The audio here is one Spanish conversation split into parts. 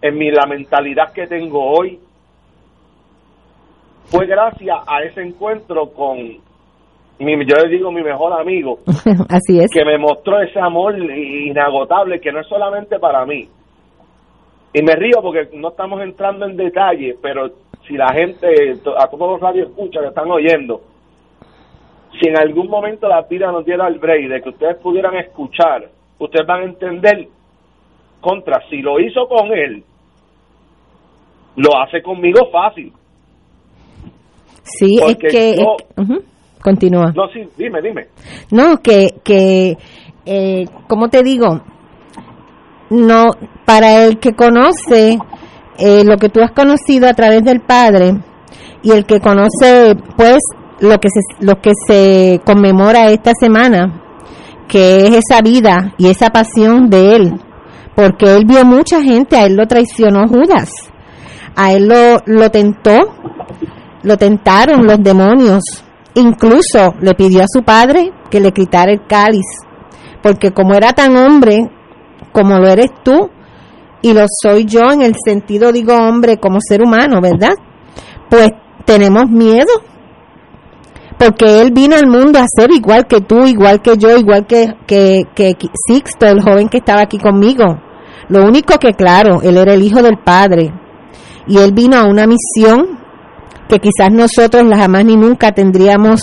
en mi la mentalidad que tengo hoy fue gracias a ese encuentro con mi, yo le digo mi mejor amigo Así es. que me mostró ese amor inagotable que no es solamente para mí y me río porque no estamos entrando en detalle pero si la gente a todos los radios escucha que están oyendo si en algún momento la vida nos diera el break de que ustedes pudieran escuchar ustedes van a entender contra si lo hizo con él lo hace conmigo fácil. Sí, es que... yo- es- ujú, Continúa. no sí dime dime. No, que, que eh, como te digo, no, para el que conoce eh, lo que tú has conocido a través del Padre y el que conoce, pues, lo que se, lo que se conmemora esta semana, que es esa vida y esa pasión de él, porque él vio mucha gente, a él lo traicionó Judas, a él lo, tentó, lo tentaron los demonios, incluso le pidió a su padre que le quitara el cáliz, porque como era tan hombre como lo eres tú, y lo soy yo en el sentido, digo hombre, como ser humano, ¿verdad? Pues tenemos miedo, porque él vino al mundo a ser igual que tú, igual que yo, igual que, que, que Sixto, el joven que estaba aquí conmigo. Lo único que, claro, él era el hijo del Padre, y él vino a una misión que quizás nosotros la jamás ni nunca tendríamos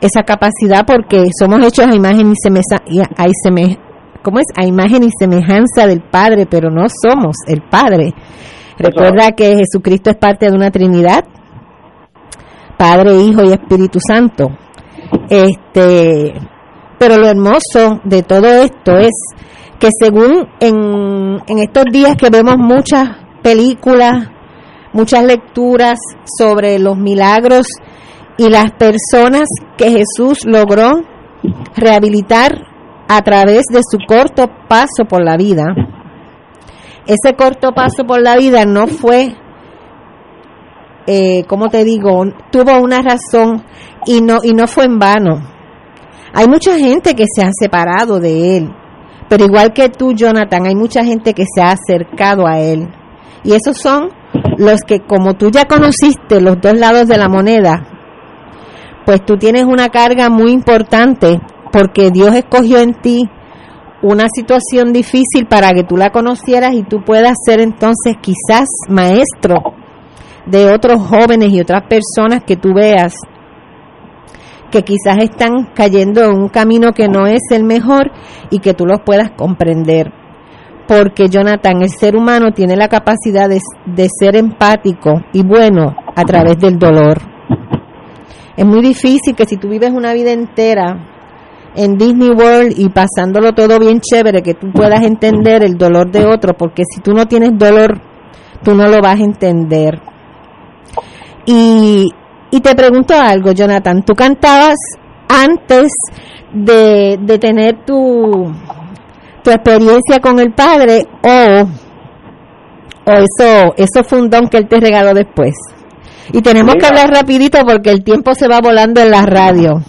esa capacidad porque somos hechos a imagen y semejanza, ¿cómo es? a imagen y semejanza del Padre, pero no somos el Padre. Recuerda que Jesucristo es parte de una Trinidad, Padre, Hijo y Espíritu Santo. Este, pero lo hermoso de todo esto es que según en, en estos días que vemos muchas películas, muchas lecturas sobre los milagros y las personas que Jesús logró rehabilitar a través de su corto paso por la vida. Ese corto paso por la vida no fue, eh, como te digo, tuvo una razón y no, y no fue en vano. Hay mucha gente que se ha separado de él, pero igual que tú, Jonathan, hay mucha gente que se ha acercado a él. Y esos son los que, como tú ya conociste los dos lados de la moneda, pues tú tienes una carga muy importante porque Dios escogió en ti una situación difícil para que tú la conocieras y tú puedas ser entonces quizás maestro de otros jóvenes y otras personas que tú veas que quizás están cayendo en un camino que no es el mejor y que tú los puedas comprender. Porque Jonathan, el ser humano tiene la capacidad de, de ser empático y bueno a través del dolor. Es muy difícil que si tú vives una vida entera en Disney World y pasándolo todo bien chévere, que tú puedas entender el dolor de otro, porque si tú no tienes dolor, tú no lo vas a entender. Y, y te pregunto algo, Jonathan, ¿tú cantabas antes de, de tener tu, tu experiencia con el Padre o, o eso, eso fue un don que Él te regaló después? Y tenemos que hablar rapidito porque el tiempo se va volando en la radio.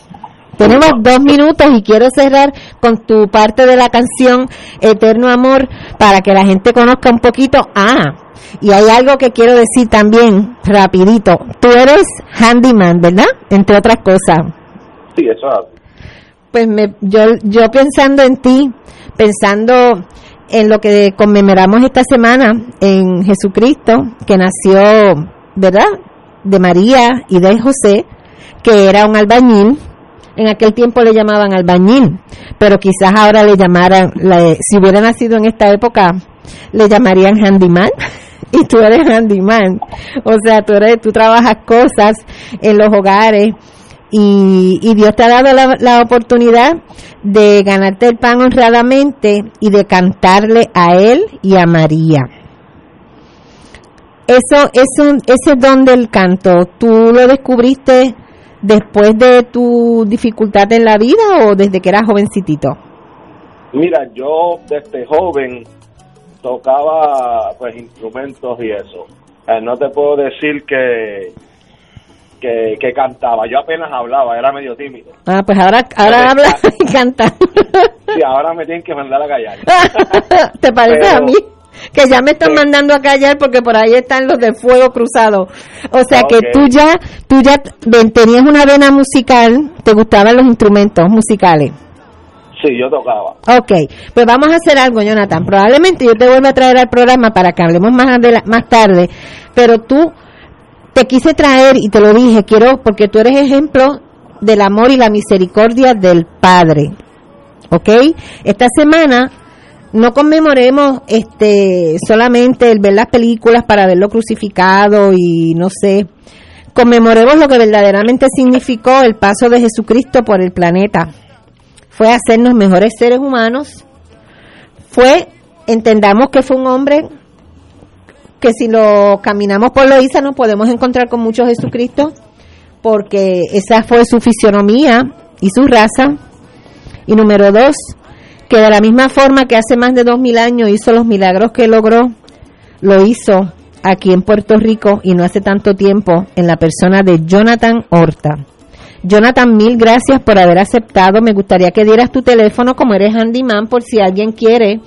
Tenemos dos minutos y quiero cerrar con tu parte de la canción Eterno Amor para que la gente conozca un poquito. Ah, y hay algo que quiero decir también, rapidito. Tú eres handyman, ¿verdad? Entre otras cosas. sí eso. Pues me, yo, yo pensando en ti, pensando en lo que conmemoramos esta semana en Jesucristo, que nació, ¿verdad? De María y de José, que era un albañil. En aquel tiempo le llamaban albañil, pero quizás ahora le llamaran, la- si hubiera nacido en esta época, le llamarían handyman. Y tú eres handyman. O sea, tú, eres, tú trabajas cosas en los hogares y, y Dios te ha dado la, oportunidad de ganarte el pan honradamente y de cantarle a Él y a María. Eso, eso, ese don del canto, ¿tú lo descubriste después de tu dificultad en la vida o desde que eras jovencitito? Mira, yo desde joven tocaba pues instrumentos y eso. Eh, no te puedo decir que, que que cantaba. Yo apenas hablaba, era medio tímido. Ah, pues ahora, ahora habla y canta. Sí, ahora me tienen que mandar a callar. ¿Te parece Pero- a mí? que ya me están mandando a callar porque por ahí están los de fuego cruzado. O sea que tú ya, tú ya tenías una vena musical, te gustaban los instrumentos musicales. Sí, yo tocaba. Ok, pues vamos a hacer algo, Jonathan. Probablemente yo te vuelva a traer al programa para que hablemos más, más tarde, pero tú te quise traer y te lo dije, quiero, porque tú eres ejemplo del amor y la misericordia del Padre. ¿Ok? Esta semana no conmemoremos este solamente el ver las películas para verlo crucificado y no sé, conmemoremos lo que verdaderamente significó el paso de Jesucristo por el planeta. Fue hacernos mejores seres humanos. Fue, entendamos que fue un hombre que si lo caminamos por Loíza nos podemos encontrar con mucho Jesucristo, porque esa fue su fisionomía y su raza. Y número dos, que de la misma forma que hace más de dos mil años hizo los milagros que logró, lo hizo aquí en Puerto Rico y no hace tanto tiempo en la persona de Jonathan Horta. Jonathan, mil gracias por haber aceptado. Me gustaría que dieras tu teléfono como eres handyman por si alguien quiere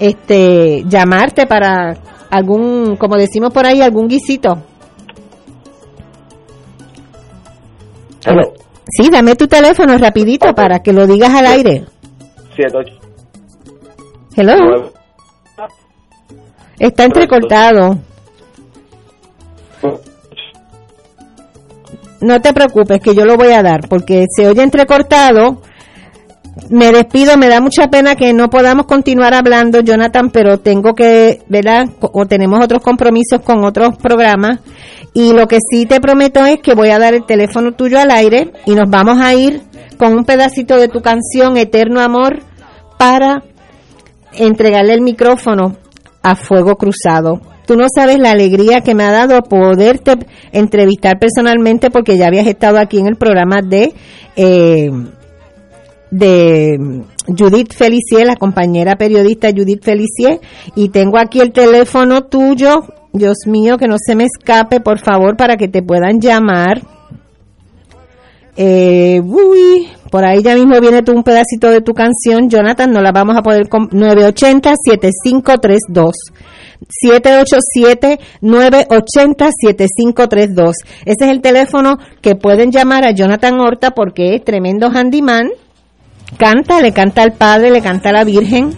este llamarte para algún, como decimos por ahí, algún guisito. Sí, dame tu teléfono rapidito para que lo digas al aire. Hello. Está entrecortado. No te preocupes, que yo lo voy a dar, porque se oye entrecortado. Me despido, me da mucha pena que no podamos continuar hablando, Jonathan, pero tengo que, ¿verdad? O tenemos otros compromisos con otros programas. Y lo que sí te prometo es que voy a dar el teléfono tuyo al aire y nos vamos a ir con un pedacito de tu canción Eterno Amor para entregarle el micrófono a Fuego Cruzado. Tú no sabes la alegría que me ha dado poderte entrevistar personalmente porque ya habías estado aquí en el programa de eh, de Judith Felicier, la compañera periodista Judith Felicier, y tengo aquí el teléfono tuyo, Dios mío, que no se me escape, por favor, para que te puedan llamar. Eh, uy, por ahí ya mismo viene tú un pedacito de tu canción, Jonathan, no la vamos a poder... 980-7532. 787-980-7532. Ese es el teléfono que pueden llamar a Jonathan Horta porque es tremendo handyman. Canta, le canta al Padre, le canta a la Virgen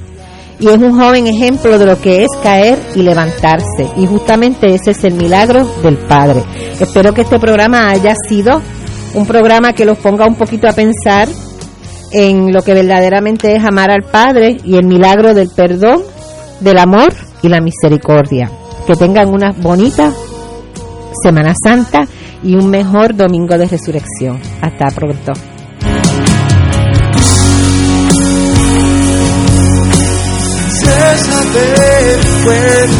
y es un joven ejemplo de lo que es caer y levantarse. Y justamente ese es el milagro del Padre. Espero que este programa haya sido un programa que los ponga un poquito a pensar en lo que verdaderamente es amar al Padre y el milagro del perdón, del amor y la misericordia. Que tengan una bonita Semana Santa y un mejor domingo de resurrección. Hasta pronto. Razón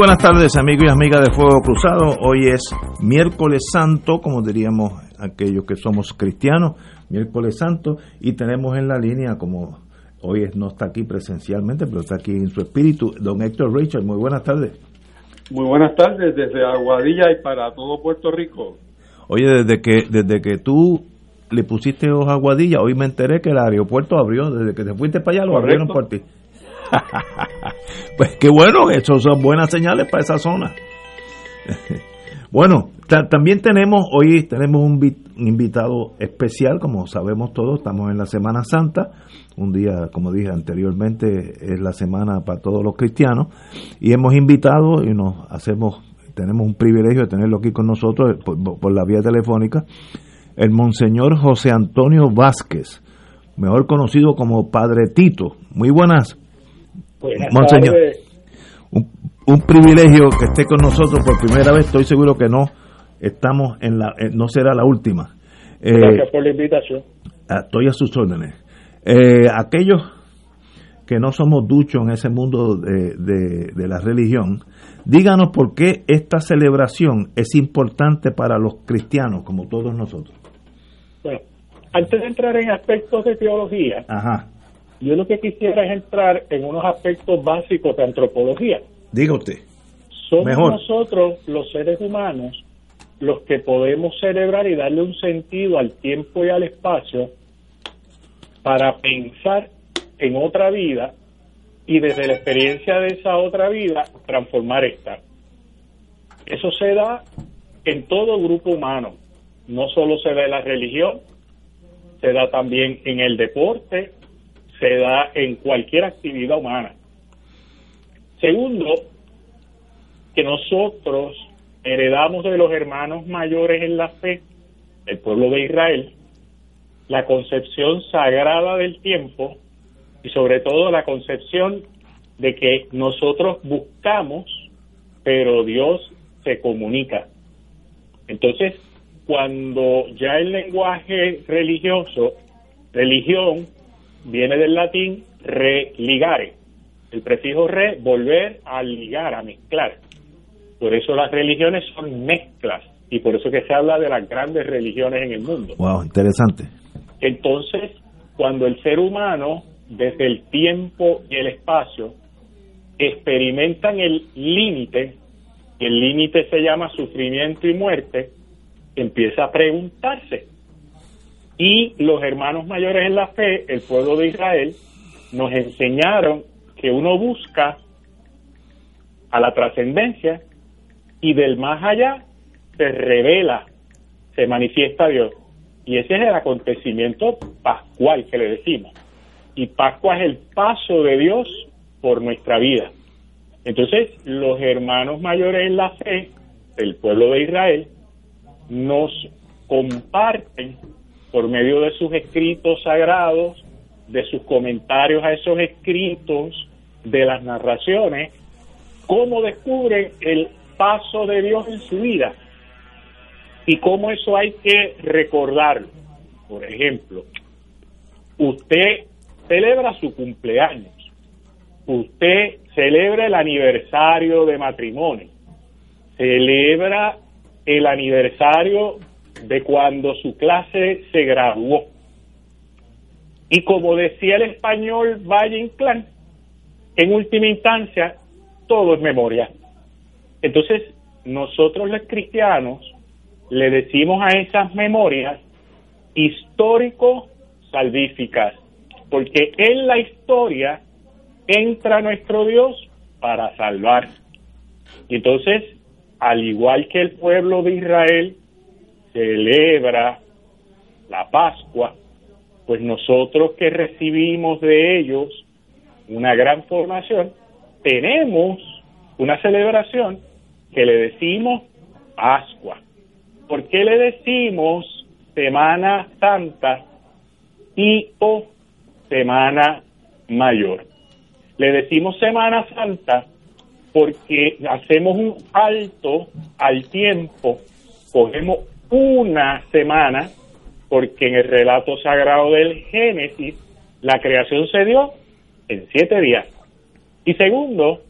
Buenas tardes amigos y amigas de Fuego Cruzado. Hoy es miércoles santo, como diríamos aquellos que somos cristianos, miércoles santo, y tenemos en la línea, como hoy no está aquí presencialmente, pero está aquí en su espíritu, don Héctor Richard. Muy buenas tardes. Muy buenas tardes desde Aguadilla y para todo Puerto Rico. Oye, desde que, desde que tú le pusiste hoja a Aguadilla, hoy me enteré que el aeropuerto abrió, desde que te fuiste para allá lo abrieron por ti. pues qué bueno, eso son buenas señales para esa zona. bueno, también tenemos, hoy tenemos un, invitado especial, como sabemos todos, estamos en la Semana Santa, un día, como dije anteriormente, es la semana para todos los cristianos, y hemos invitado y nos hacemos, tenemos un privilegio de tenerlo aquí con nosotros por, por la vía telefónica, el Monseñor José Antonio Vázquez, mejor conocido como Padre Tito. Muy buenas. Monseñor, un, privilegio que esté con nosotros por primera vez. Estoy seguro que no estamos en la, eh, no será la última. Eh, Gracias por la invitación. Estoy a sus órdenes. Eh, aquellos que no somos duchos en ese mundo de, de, la religión, díganos por qué esta celebración es importante para los cristianos, como todos nosotros. Bueno, antes de entrar en aspectos de teología, Ajá. Yo lo que quisiera es entrar en unos aspectos básicos de antropología. Diga usted. Somos nosotros, los seres humanos, los que podemos celebrar y darle un sentido al tiempo y al espacio para pensar en otra vida y desde la experiencia de esa otra vida transformar esta. Eso se da en todo grupo humano, no solo se da en la religión, se da también en el deporte, se da en cualquier actividad humana. Segundo, que nosotros heredamos de los hermanos mayores en la fe, el pueblo de Israel, la concepción sagrada del tiempo y sobre todo la concepción de que nosotros buscamos, pero Dios se comunica. Entonces, cuando ya el lenguaje religioso, religión, viene del latín religare. El prefijo re, volver a ligar, a mezclar. Por eso las religiones son mezclas y por eso que se habla de las grandes religiones en el mundo. Wow, interesante. Entonces, cuando el ser humano, desde el tiempo y el espacio, experimentan el límite, el límite se llama sufrimiento y muerte, empieza a preguntarse, y los hermanos mayores en la fe, el pueblo de Israel, nos enseñaron que uno busca a la trascendencia y del más allá se revela, se manifiesta Dios. Y ese es el acontecimiento pascual que le decimos. Y Pascua es el paso de Dios por nuestra vida. Entonces, los hermanos mayores en la fe, el pueblo de Israel, nos comparten por medio de sus escritos sagrados, de sus comentarios a esos escritos, de las narraciones, cómo descubre el paso de Dios en su vida y cómo eso hay que recordarlo. Por ejemplo, usted celebra su cumpleaños, usted celebra el aniversario de matrimonio, celebra el aniversario de cuando su clase se graduó. Y como decía el español Valle Inclán, en última instancia, todo es memoria. Entonces, nosotros los cristianos le decimos a esas memorias histórico-salvíficas, porque en la historia entra nuestro Dios para salvar. Y entonces, al igual que el pueblo de Israel celebra la Pascua, pues nosotros que recibimos de ellos una gran formación, tenemos una celebración que le decimos Pascua. ¿Por qué le decimos Semana Santa y o Semana Mayor? Le decimos Semana Santa porque hacemos un alto al tiempo, cogemos una semana, porque en el relato sagrado del Génesis la creación se dio en siete días. Y segundo,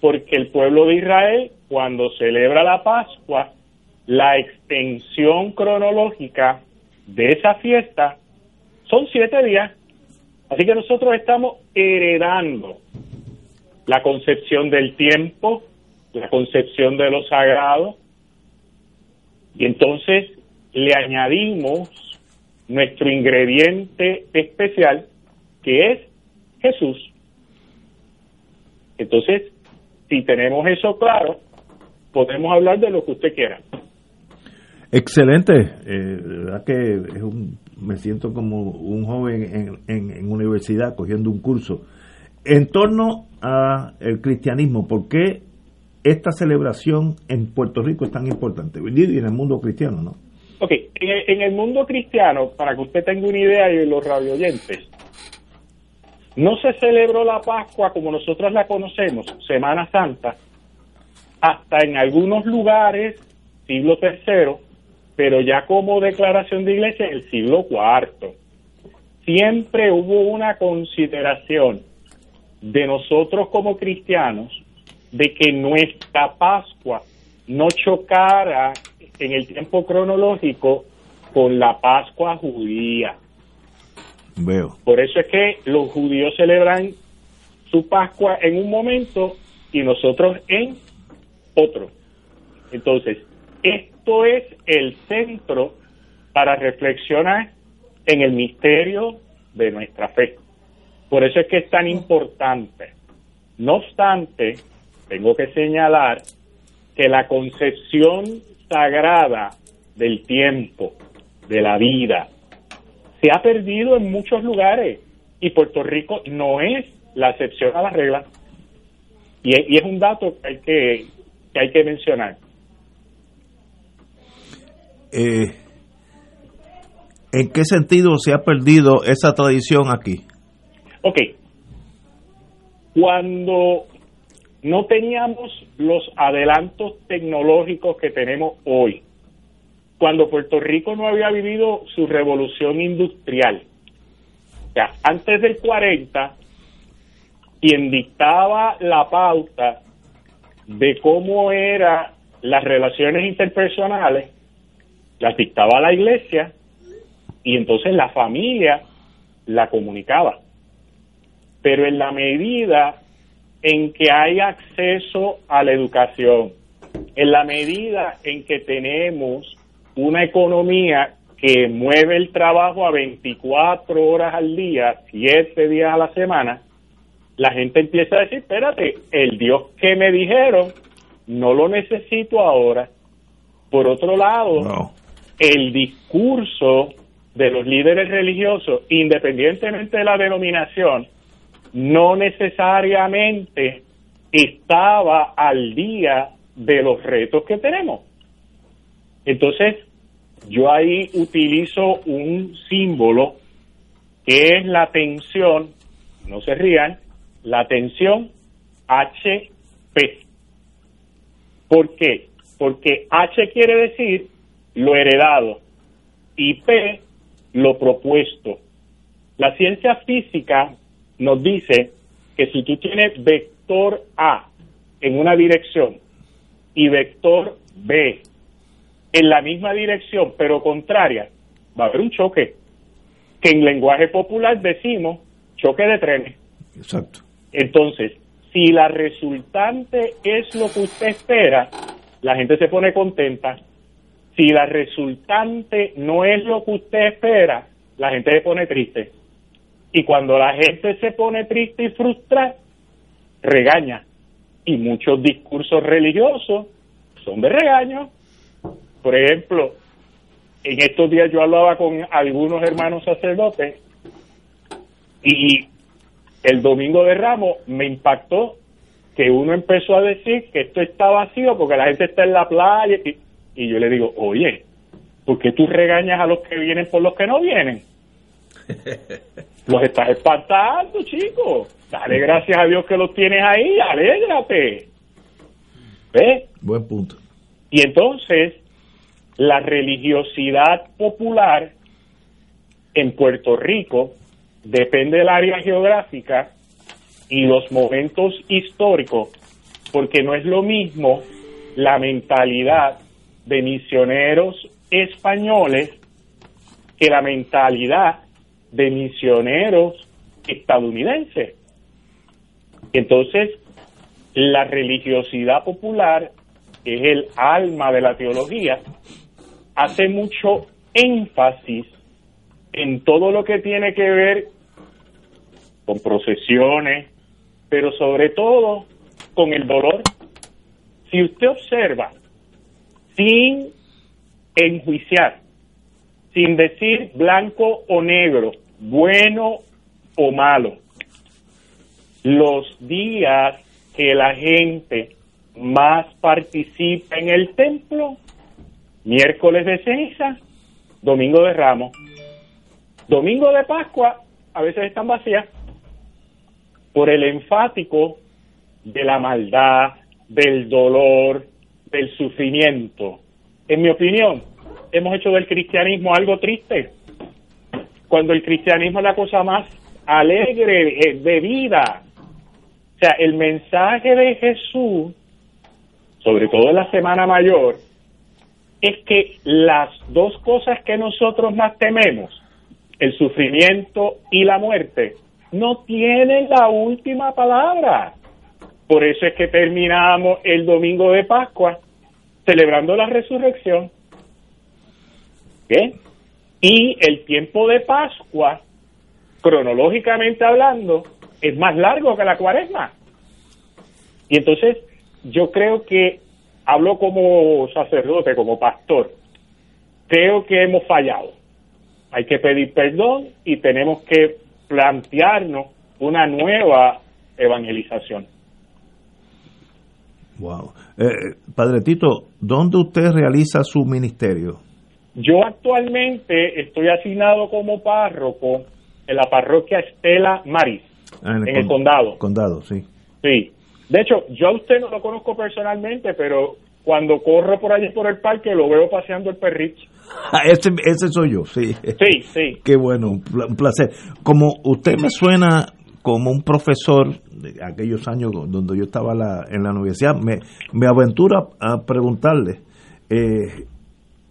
porque el pueblo de Israel, cuando celebra la Pascua, la extensión cronológica de esa fiesta son siete días. Así que nosotros estamos heredando la concepción del tiempo, la concepción de lo sagrado, y entonces le añadimos nuestro ingrediente especial, que es Jesús. Entonces, si tenemos eso claro, podemos hablar de lo que usted quiera. Excelente, eh, verdad que me siento como un joven en, en, universidad cogiendo un curso. En torno a el cristianismo, ¿por qué esta celebración en Puerto Rico es tan importante? Y en el mundo cristiano, ¿no? Ok, en el, mundo cristiano, para que usted tenga una idea y los radioyentes, no se celebró la Pascua como nosotros la conocemos, Semana Santa, hasta en algunos lugares, siglo III, pero ya como declaración de iglesia en el siglo IV. Siempre hubo una consideración de nosotros como cristianos de que nuestra Pascua no chocara en el tiempo cronológico con la Pascua judía. Veo. Por eso es que los judíos celebran su Pascua en un momento y nosotros en otro. Entonces, esto es el centro para reflexionar en el misterio de nuestra fe. Por eso es que es tan importante. No obstante, tengo que señalar que la concepción sagrada del tiempo, de la vida, se ha perdido en muchos lugares y Puerto Rico no es la excepción a la regla. Y, es un dato que hay que, que, hay que mencionar. Eh, ¿En qué sentido se ha perdido esa tradición aquí? Ok. Cuando no teníamos los adelantos tecnológicos que tenemos hoy, cuando Puerto Rico no había vivido su revolución industrial. O sea, antes del 40, quien dictaba la pauta de cómo eran las relaciones interpersonales, las dictaba la iglesia y entonces la familia la comunicaba. Pero en la medida en que hay acceso a la educación, en la medida en que tenemos una economía que mueve el trabajo a 24 horas al día, 7 días a la semana, la gente empieza a decir, espérate, el Dios que me dijeron, no lo necesito ahora. Por otro lado, el discurso de los líderes religiosos, independientemente de la denominación, no necesariamente estaba al día de los retos que tenemos. Entonces, yo ahí utilizo un símbolo que es la tensión, no se rían, la tensión HP. ¿Por qué? Porque H quiere decir lo heredado y P lo propuesto. La ciencia física nos dice que si tú tienes vector A en una dirección y vector B en la misma dirección pero contraria, va a haber un choque, que en lenguaje popular decimos choque de trenes. Exacto. Entonces, si la resultante es lo que usted espera, la gente se pone contenta. Si la resultante no es lo que usted espera, la gente se pone triste. Y cuando la gente se pone triste y frustrada, regaña. y muchos discursos religiosos son de regaño. Por ejemplo, en estos días yo hablaba con algunos hermanos sacerdotes y el domingo de Ramos me impactó que uno empezó a decir que esto está vacío porque la gente está en la playa y, y yo le digo, oye, ¿por qué tú regañas a los que vienen por los que no vienen? Los estás espantando, chicos. Dale gracias a Dios que los tienes ahí, alégrate. ¿Ves? Buen punto. Y entonces, la religiosidad popular en Puerto Rico depende del área geográfica y los momentos históricos, porque no es lo mismo la mentalidad de misioneros españoles que la mentalidad de misioneros estadounidenses. Entonces, la religiosidad popular, que es el alma de la teología, hace mucho énfasis en todo lo que tiene que ver con procesiones, pero sobre todo con el dolor. Si usted observa, sin enjuiciar, sin decir blanco o negro, bueno o malo, los días que la gente más participa en el templo, miércoles de ceniza, domingo de ramos, domingo de Pascua, a veces están vacías, por el enfático de la maldad, del dolor, del sufrimiento. En mi opinión, hemos hecho del cristianismo algo triste, cuando el cristianismo es la cosa más alegre eh, de vida. O sea, el mensaje de Jesús, sobre todo en la Semana Mayor, es que las dos cosas que nosotros más tememos, el sufrimiento y la muerte, no tienen la última palabra. Por eso es que terminamos el domingo de Pascua celebrando la resurrección. ¿Bien? Y el tiempo de Pascua, cronológicamente hablando, es más largo que la cuaresma. Y entonces yo creo que, hablo como sacerdote, como pastor, creo que hemos fallado. Hay que pedir perdón y tenemos que plantearnos una nueva evangelización. Wow. Eh, Padre Tito, ¿dónde usted realiza su ministerio? Yo actualmente estoy asignado como párroco en la parroquia Estela Maris, Ah, en el condado. Condado, sí. Sí. De hecho, yo a usted no lo conozco personalmente, pero cuando corro por allí por el parque lo veo paseando el perrito. Ah, ese, ese soy yo, sí. Sí, sí. Qué bueno, un pla- un placer. Como usted me suena como un profesor de aquellos años donde yo estaba la- en la universidad, me, me aventura a preguntarle, eh,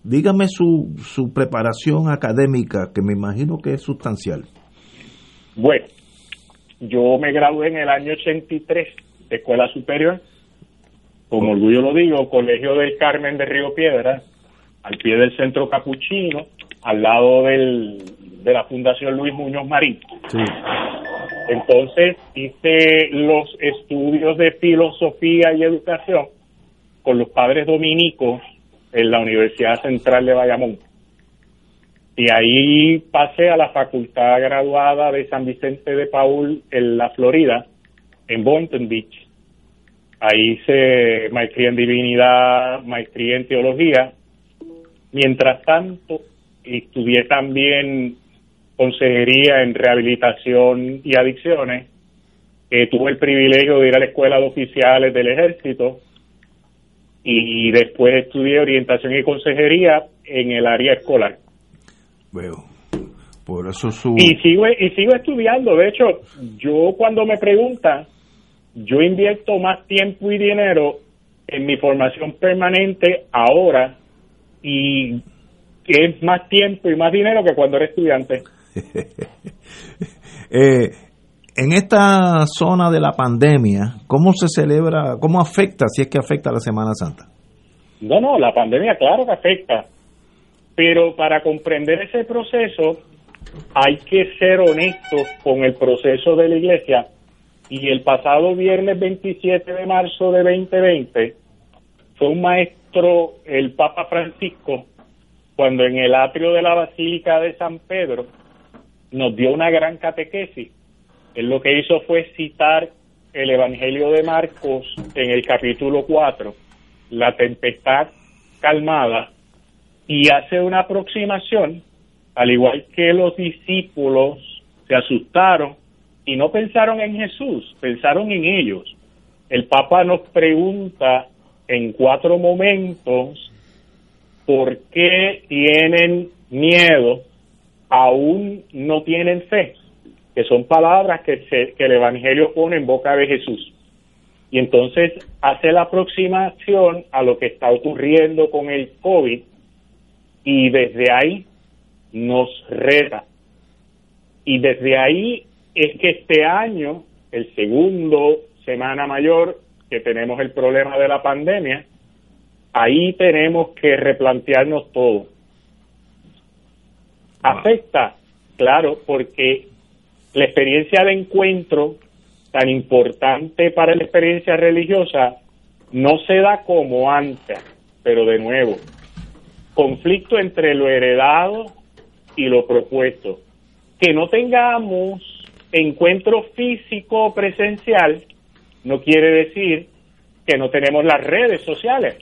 dígame su, su preparación académica, que me imagino que es sustancial. Bueno, yo me gradué en el año 83 de escuela superior, como orgullo lo digo, Colegio del Carmen de Río Piedra, al pie del Centro Capuchino, al lado del, de la Fundación Luis Muñoz Marín. Sí. Entonces hice los estudios de filosofía y educación con los padres dominicos en la Universidad Central de Bayamón. Y ahí pasé a la Facultad Graduada de San Vicente de Paul en la Florida, en Boynton Beach. Ahí hice maestría en divinidad, maestría en teología. Mientras tanto, estudié también consejería en rehabilitación y adicciones. Eh, tuve el privilegio de ir a la escuela de oficiales del ejército y después estudié orientación y consejería en el área escolar. Veo. Por eso su... Y sigo, y sigo estudiando. De hecho, yo cuando me preguntan, yo invierto más tiempo y dinero en mi formación permanente ahora y es más tiempo y más dinero que cuando era estudiante. Eh, en esta zona de la pandemia, ¿cómo se celebra, cómo afecta, si es que afecta la Semana Santa? No, no, la pandemia claro que afecta, pero para comprender ese proceso hay que ser honestos con el proceso de la iglesia Y el pasado viernes 27 de marzo de 2020 fue un maestro, el Papa Francisco, cuando en el atrio de la Basílica de San Pedro nos dio una gran catequesis. Él lo que hizo fue citar el Evangelio de Marcos en el capítulo 4, la tempestad calmada, y hace una aproximación, al igual que los discípulos se asustaron y no pensaron en Jesús, pensaron en ellos. El Papa nos pregunta en cuatro momentos por qué tienen miedo, aún no tienen fe, que son palabras que, que el Evangelio pone en boca de Jesús. Y entonces hace la aproximación a lo que está ocurriendo con el COVID y desde ahí nos reta. Y desde ahí es que este año, el segundo Semana Mayor, que tenemos el problema de la pandemia, ahí tenemos que replantearnos todo. Afecta, claro, porque la experiencia de encuentro, tan importante para la experiencia religiosa, no se da como antes, pero de nuevo, conflicto entre lo heredado y lo propuesto. Que no tengamos encuentro físico presencial no quiere decir que no tenemos las redes sociales.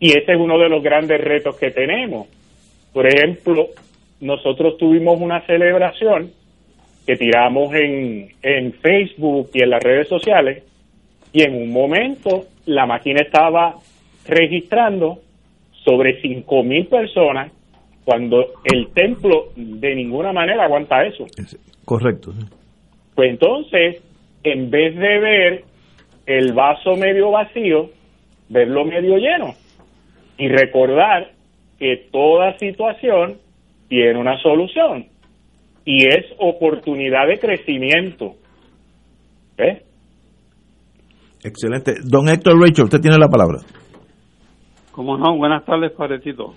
Y ese es uno de los grandes retos que tenemos. Por ejemplo, nosotros tuvimos una celebración que amos en, en Facebook y en las redes sociales y en un momento la máquina estaba registrando sobre 5.000 personas cuando el templo de ninguna manera aguanta eso. Correcto. Pues entonces, en vez de ver el vaso medio vacío, verlo medio lleno y recordar que toda situación tiene una solución y es oportunidad de crecimiento. ¿Eh? Excelente. Don Héctor Rachel, usted tiene la palabra. ¿Cómo no? Buenas tardes, Parecito.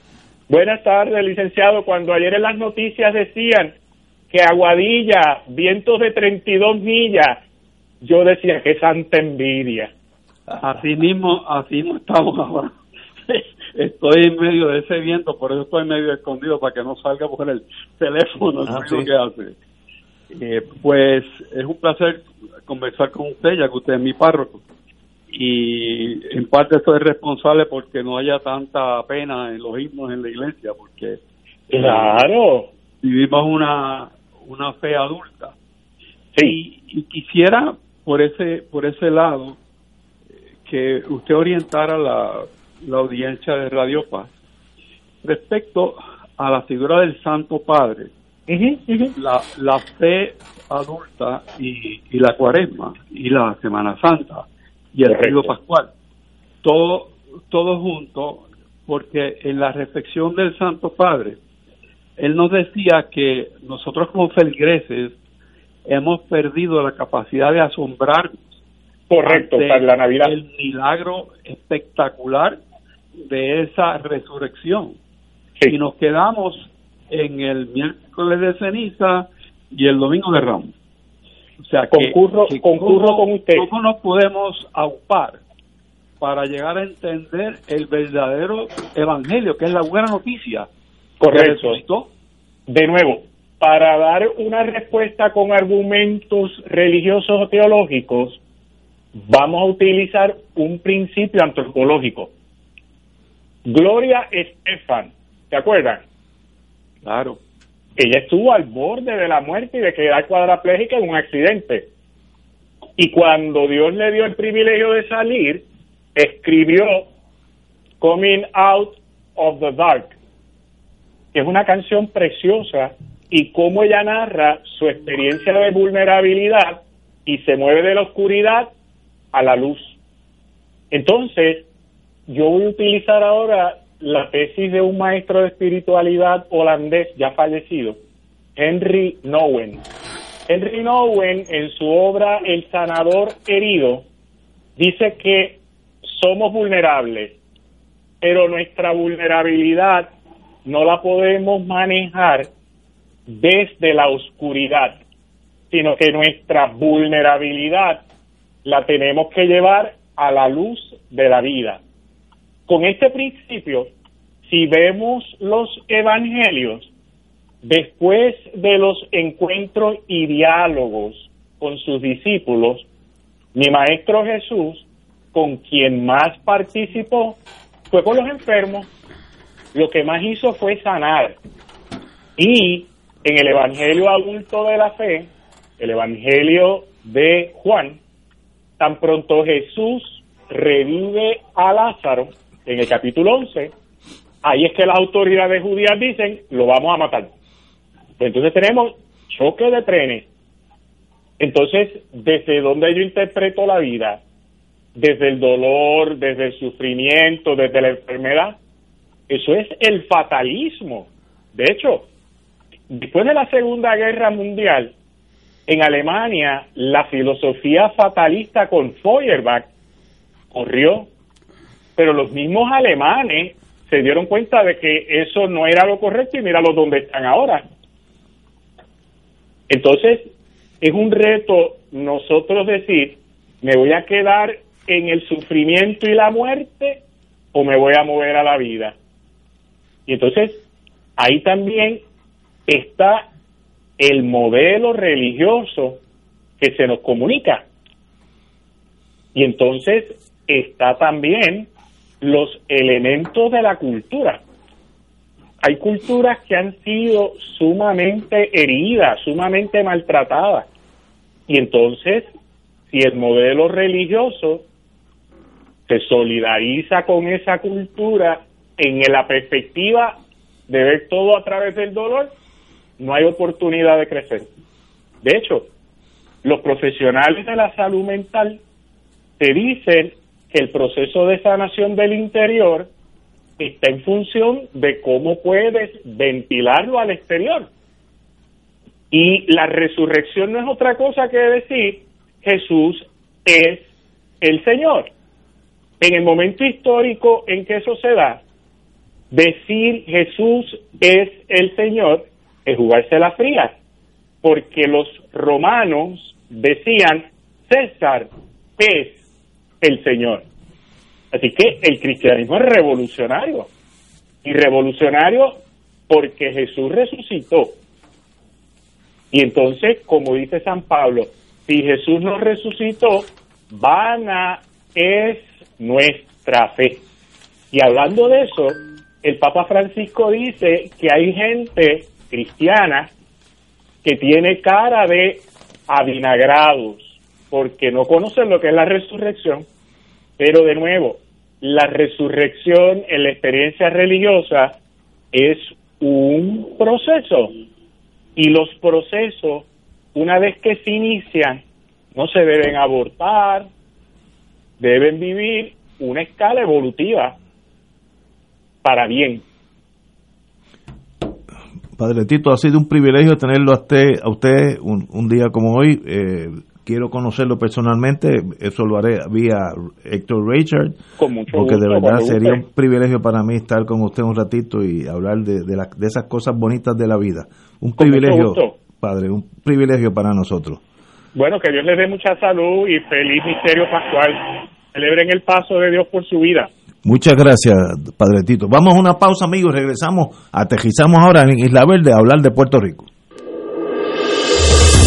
Buenas tardes, licenciado. Cuando ayer en las noticias decían que Aguadilla, vientos de 32 millas, yo decía que santa envidia. Así mismo, así mismo estamos ahora. estoy en medio de ese viento, por eso estoy medio escondido para que no salga por el teléfono ah, que hace. Eh, pues es un placer conversar con usted, ya que usted es mi párroco. Y en parte soy responsable porque no haya tanta pena en los himnos en la iglesia, porque claro vivimos una una fe adulta. Sí. Y, y quisiera por ese por ese lado que usted orientara la la audiencia de Radio Paz respecto a la figura del Santo Padre, La, la fe adulta y, la cuaresma y la Semana Santa y el río pascual, todo, todo junto, porque en la reflexión del Santo Padre, él nos decía que nosotros como feligreses hemos perdido la capacidad de asombrarnos. Correcto, para la Navidad. El milagro espectacular de esa resurrección. Y nos quedamos en el miércoles de ceniza y el domingo de Ramos. O sea, concurro, concurro con usted. ¿Cómo nos podemos aupar para llegar a entender el verdadero evangelio, que es la buena noticia? Correcto. De nuevo, para dar una respuesta con argumentos religiosos o teológicos, vamos a utilizar un principio antropológico. Gloria Estefan, ¿te acuerdan? Claro. Ella estuvo al borde de la muerte y de quedar cuadraplégica en un accidente. Y cuando Dios le dio el privilegio de salir, escribió Coming Out of the Dark, que es una canción preciosa y cómo ella narra su experiencia de vulnerabilidad y se mueve de la oscuridad a la luz. Entonces, yo voy a utilizar ahora la tesis de un maestro de espiritualidad holandés ya fallecido, Henry Nowen. Henry Nowen, en su obra El sanador herido, dice que somos vulnerables, pero nuestra vulnerabilidad no la podemos manejar desde la oscuridad. sino que nuestra vulnerabilidad la tenemos que llevar a la luz de la vida. Con este principio, si vemos los evangelios, después de los encuentros y diálogos con sus discípulos, mi maestro Jesús, con quien más participó, fue con los enfermos. Lo que más hizo fue sanar. Y en el Evangelio adulto de la fe, el Evangelio de Juan, tan pronto Jesús revive a Lázaro, en el capítulo 11, ahí es que las autoridades judías dicen, lo vamos a matar. Entonces tenemos choque de trenes. Entonces, ¿desde donde yo interpreto la vida? Desde el dolor, desde el sufrimiento, desde la enfermedad. Eso es el fatalismo. De hecho, después de la Segunda Guerra Mundial, en Alemania, la filosofía fatalista con Feuerbach corrió, pero los mismos alemanes se dieron cuenta de que eso no era lo correcto y mira los donde están ahora. Entonces, es un reto nosotros decir, me voy a quedar en el sufrimiento y la muerte o me voy a mover a la vida. Y entonces, ahí también está el modelo religioso que se nos comunica. Y entonces está también los elementos de la cultura. Hay culturas que han sido sumamente heridas, sumamente maltratadas. Y entonces, si el modelo religioso se solidariza con esa cultura en la perspectiva de ver todo a través del dolor, no hay oportunidad de crecer. De hecho, los profesionales de la salud mental te dicen que el proceso de sanación del interior está en función de cómo puedes ventilarlo al exterior. Y la resurrección no es otra cosa que decir Jesús es el Señor. En el momento histórico en que eso se da, decir Jesús es el Señor es jugarse la fría, porque los romanos decían César es el Señor. Así que el cristianismo es revolucionario. Y revolucionario porque Jesús resucitó. Y entonces, como dice San Pablo, si Jesús no resucitó, vana es nuestra fe. Y hablando de eso, el Papa Francisco dice que hay gente cristiana que tiene cara de avinagrados porque no conocen lo que es la resurrección, pero de nuevo, la resurrección en la experiencia religiosa es un proceso y los procesos, una vez que se inician, no se deben abortar, deben vivir una escala evolutiva para bien. Padre Tito, ha sido un privilegio tenerlo a usted, a usted un, un día como hoy. Eh, quiero conocerlo personalmente, eso lo haré vía Héctor Richard, porque de verdad sería un privilegio para mí estar con usted un ratito y hablar de, de, de esas cosas bonitas de la vida. Un privilegio, Padre, un privilegio para nosotros. Bueno, que Dios les dé mucha salud y feliz misterio pascual. Celebren el paso de Dios por su vida. Muchas gracias, Padre Tito. Vamos a una pausa, amigos, regresamos, aterrizamos ahora en Isla Verde a hablar de Puerto Rico.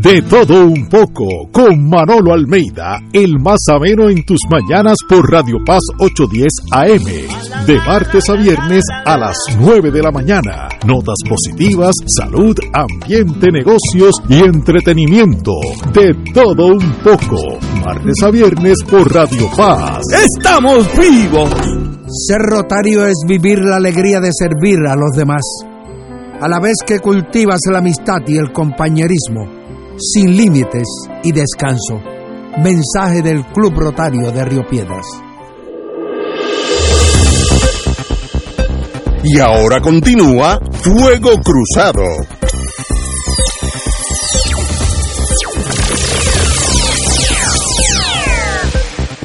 De todo un poco, con Manolo Almeida, el más ameno en tus mañanas por Radio Paz 810 AM, de martes a viernes a las 9 de la mañana. Notas positivas, salud, ambiente, negocios y entretenimiento. De todo un poco, martes a viernes por Radio Paz. ¡Estamos vivos! Ser rotario es vivir la alegría de servir a los demás, a la vez que cultivas la amistad y el compañerismo sin límites y descanso. Mensaje del Club Rotario de Río Piedras. Y ahora continúa Fuego Cruzado.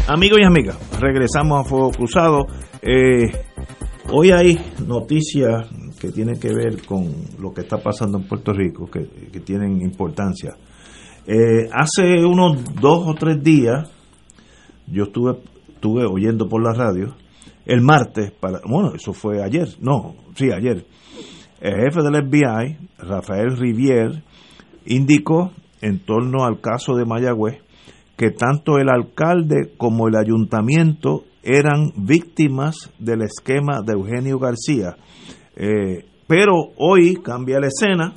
Amigos y amigas, regresamos a Fuego Cruzado. Eh, hoy hay noticias que tienen que ver con lo que está pasando en Puerto Rico, que, que tienen importancia. Eh, hace unos dos o tres días, yo estuve, estuve oyendo por la radio, el martes, para, bueno, eso fue ayer, no, sí, ayer, el jefe del FBI, Rafael Rivier, indicó en torno al caso de Mayagüez que tanto el alcalde como el ayuntamiento eran víctimas del esquema de Eugenio García. Eh, pero hoy cambia la escena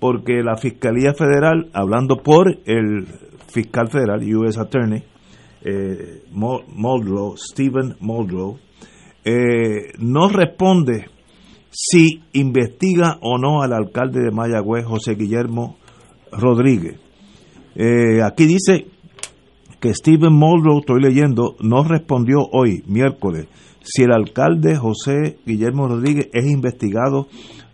porque la Fiscalía Federal, hablando por el fiscal federal, U.S. Attorney, eh, Stephen Muldrow, eh, no responde si investiga o no al alcalde de Mayagüez, José Guillermo Rodríguez. Eh, aquí dice que Stephen Muldrow, estoy leyendo, no respondió hoy, miércoles, si el alcalde José Guillermo Rodríguez es investigado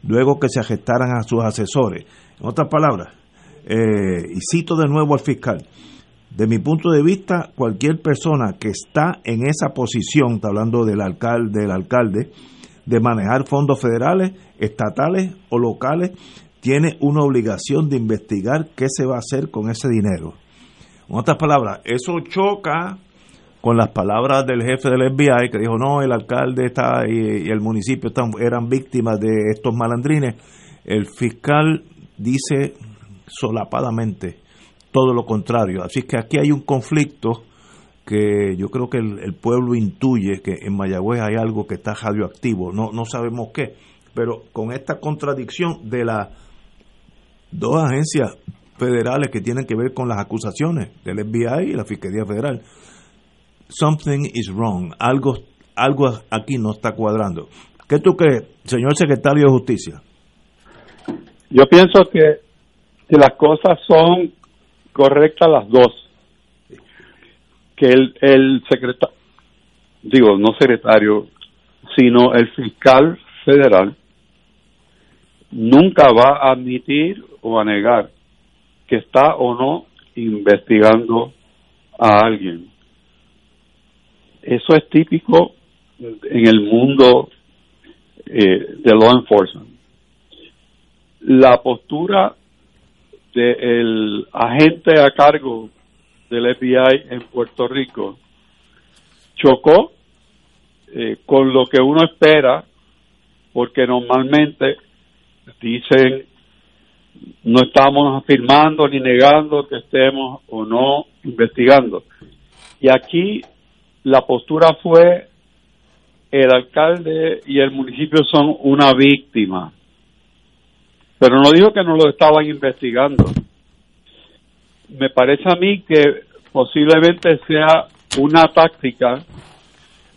luego que se arrestaran a sus asesores. En otras palabras, eh, y cito de nuevo al fiscal, de mi punto de vista, cualquier persona que está en esa posición, está hablando del alcalde, del alcalde, de manejar fondos federales, estatales o locales, tiene una obligación de investigar qué se va a hacer con ese dinero. En otras palabras, eso choca con las palabras del jefe del FBI que dijo, no, el alcalde está y, el municipio eran víctimas de estos malandrines. El fiscal dice solapadamente todo lo contrario. Así que aquí hay un conflicto que yo creo que el, pueblo intuye que en Mayagüez hay algo que está radioactivo, no, no sabemos qué, pero con esta contradicción de las dos agencias federales que tienen que ver con las acusaciones del FBI y la Fiscalía Federal, something is wrong, algo, algo aquí no está cuadrando. ¿Qué tú crees, señor secretario de Justicia? Yo pienso que, que las cosas son correctas las dos. Que el, el secretario, digo, no secretario, sino el fiscal federal nunca va a admitir o a negar que está o no investigando a alguien. Eso es típico en el mundo eh, de law enforcement. La postura del agente a cargo del FBI en Puerto Rico chocó eh, con lo que uno espera, porque normalmente dicen no estamos afirmando ni negando que estemos o no investigando. Y aquí la postura fue el alcalde y el municipio son una víctima. Pero no dijo que no lo estaban investigando. Me parece a mí que posiblemente sea una táctica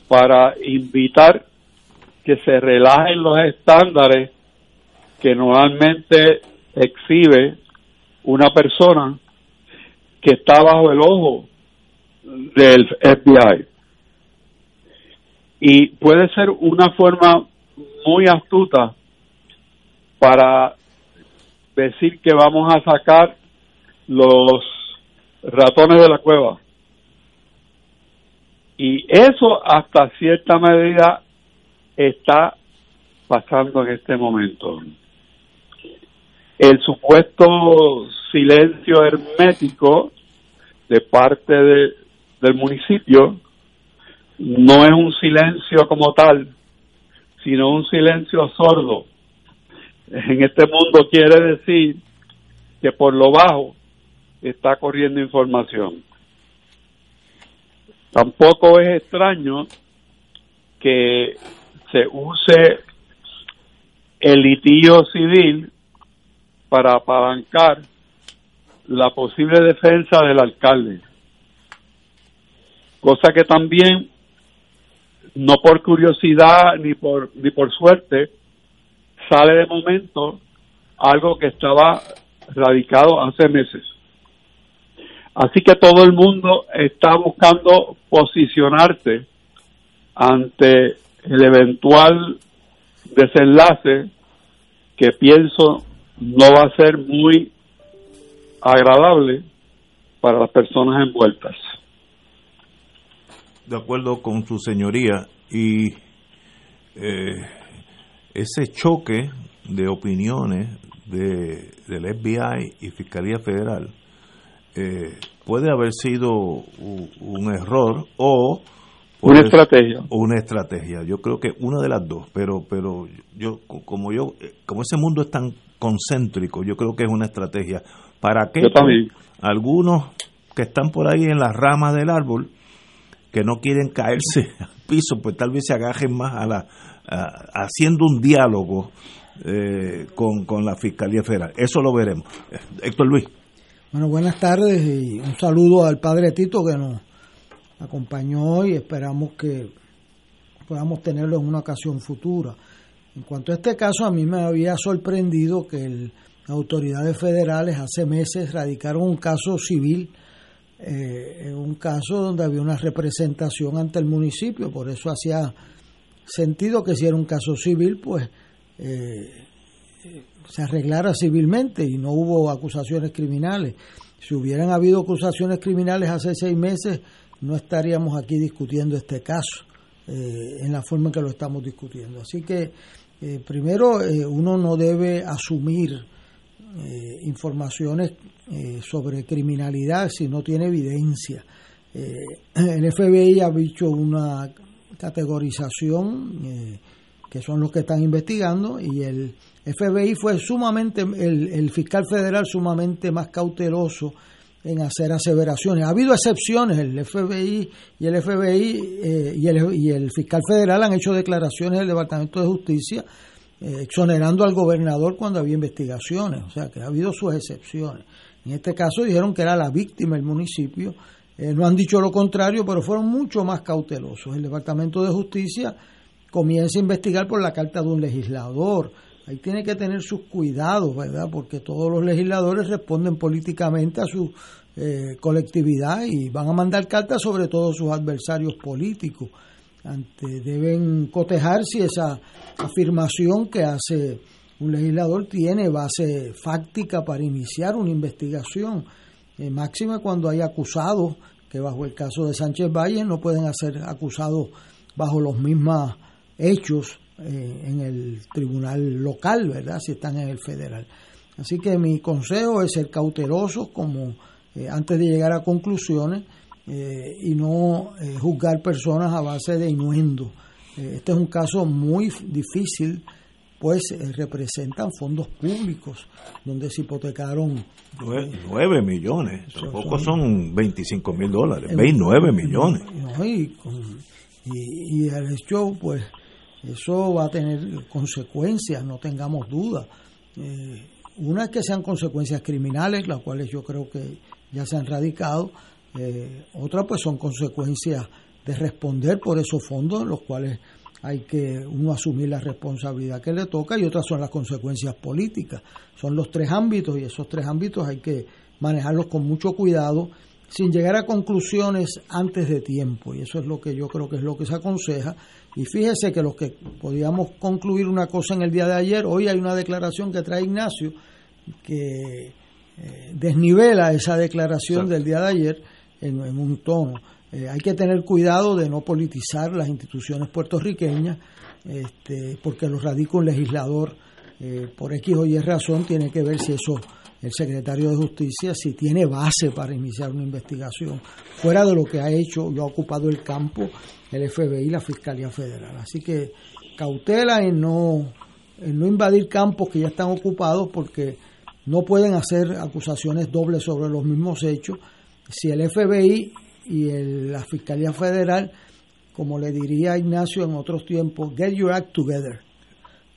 para invitar que se relajen los estándares que normalmente exhibe una persona que está bajo el ojo del FBI y puede ser una forma muy astuta para decir que vamos a sacar los ratones de la cueva. Y eso hasta cierta medida está pasando en este momento. El supuesto silencio hermético de parte de, del municipio no es un silencio como tal, sino un silencio sordo. En este mundo quiere decir que por lo bajo está corriendo información. Tampoco es extraño que se use el litigio civil para apalancar la posible defensa del alcalde. Cosa que también, no por curiosidad ni por, ni por suerte, sale de momento algo que estaba radicado hace meses. Así que todo el mundo está buscando posicionarse ante el eventual desenlace que pienso no va a ser muy agradable para las personas envueltas. De acuerdo con su señoría y eh, ese choque de opiniones de, del FBI y Fiscalía Federal eh, puede haber sido un, error o una estrategia una estrategia yo creo que una de las dos pero pero yo como yo como ese mundo es tan concéntrico. Yo creo que es una estrategia. Para que algunos que están por ahí en las ramas del árbol que no quieren caerse al piso pues tal vez se agajen más a la haciendo un diálogo eh, con, con la fiscalía federal. Eso lo veremos. Héctor Luis. Bueno, buenas tardes y un saludo al padre Tito que nos acompañó hoy. Esperamos que podamos tenerlo en una ocasión futura. En cuanto a este caso, a mí me había sorprendido que las autoridades federales hace meses radicaron un caso civil, eh, un caso donde había una representación ante el municipio, por eso hacía sentido que si era un caso civil, pues eh, se arreglara civilmente y no hubo acusaciones criminales. Si hubieran habido acusaciones criminales hace seis meses, no estaríamos aquí discutiendo este caso eh, en la forma en que lo estamos discutiendo. Así que, eh, primero, eh, uno no debe asumir informaciones sobre criminalidad si no tiene evidencia. el FBI ha dicho una categorización que son los que están investigando y el FBI fue sumamente, el, fiscal federal sumamente más cauteloso en hacer aseveraciones. Ha habido excepciones, el FBI y el FBI eh, y, el, fiscal federal han hecho declaraciones del Departamento de Justicia eh, exonerando al gobernador cuando había investigaciones, o sea que ha habido sus excepciones. En este caso dijeron que era la víctima el municipio, eh, no han dicho lo contrario, pero fueron mucho más cautelosos. El Departamento de Justicia comienza a investigar por la carta de un legislador, ahí tiene que tener sus cuidados, ¿verdad? Porque todos los legisladores responden políticamente a su eh, colectividad y van a mandar cartas sobre todos sus adversarios políticos. Ante, deben cotejar si esa afirmación que hace un legislador tiene base fáctica para iniciar una investigación. Eh, máxima cuando hay acusados que bajo el caso de Sánchez Valle no pueden ser acusados bajo los mismos hechos eh, en el tribunal local, ¿verdad? Si están en el federal. Así que mi consejo es ser cautelosos como eh, antes de llegar a conclusiones eh, y no juzgar personas a base de innuendo. este es un caso muy difícil, pues representan fondos públicos donde se hipotecaron 9 millones, tampoco son 25 mil dólares, 29 millones. y, y, y el hecho, pues eso va a tener consecuencias, no tengamos duda. Eh, una es que sean consecuencias criminales, las cuales yo creo que ya se han radicado. Eh, otra pues son consecuencias de responder por esos fondos, los cuales hay que uno asumir la responsabilidad que le toca y otras son las consecuencias políticas. Son los tres ámbitos y esos tres ámbitos hay que manejarlos con mucho cuidado sin llegar a conclusiones antes de tiempo y eso es lo que yo creo que es lo que se aconseja y fíjese que los que podíamos concluir una cosa en el día de ayer, hoy hay una declaración que trae Ignacio que eh, desnivela esa declaración del día de ayer en, en un tono. Eh, hay que tener cuidado de no politizar las instituciones puertorriqueñas, este, porque lo radica un legislador eh, por X o Y razón, tiene que ver si eso el secretario de Justicia si tiene base para iniciar una investigación, fuera de lo que ha hecho y ha ocupado el campo el FBI y la Fiscalía Federal. Así que cautela en no, en no invadir campos que ya están ocupados porque no pueden hacer acusaciones dobles sobre los mismos hechos. Si el FBI y el- la Fiscalía Federal, como le diría Ignacio en otros tiempos, get your act together.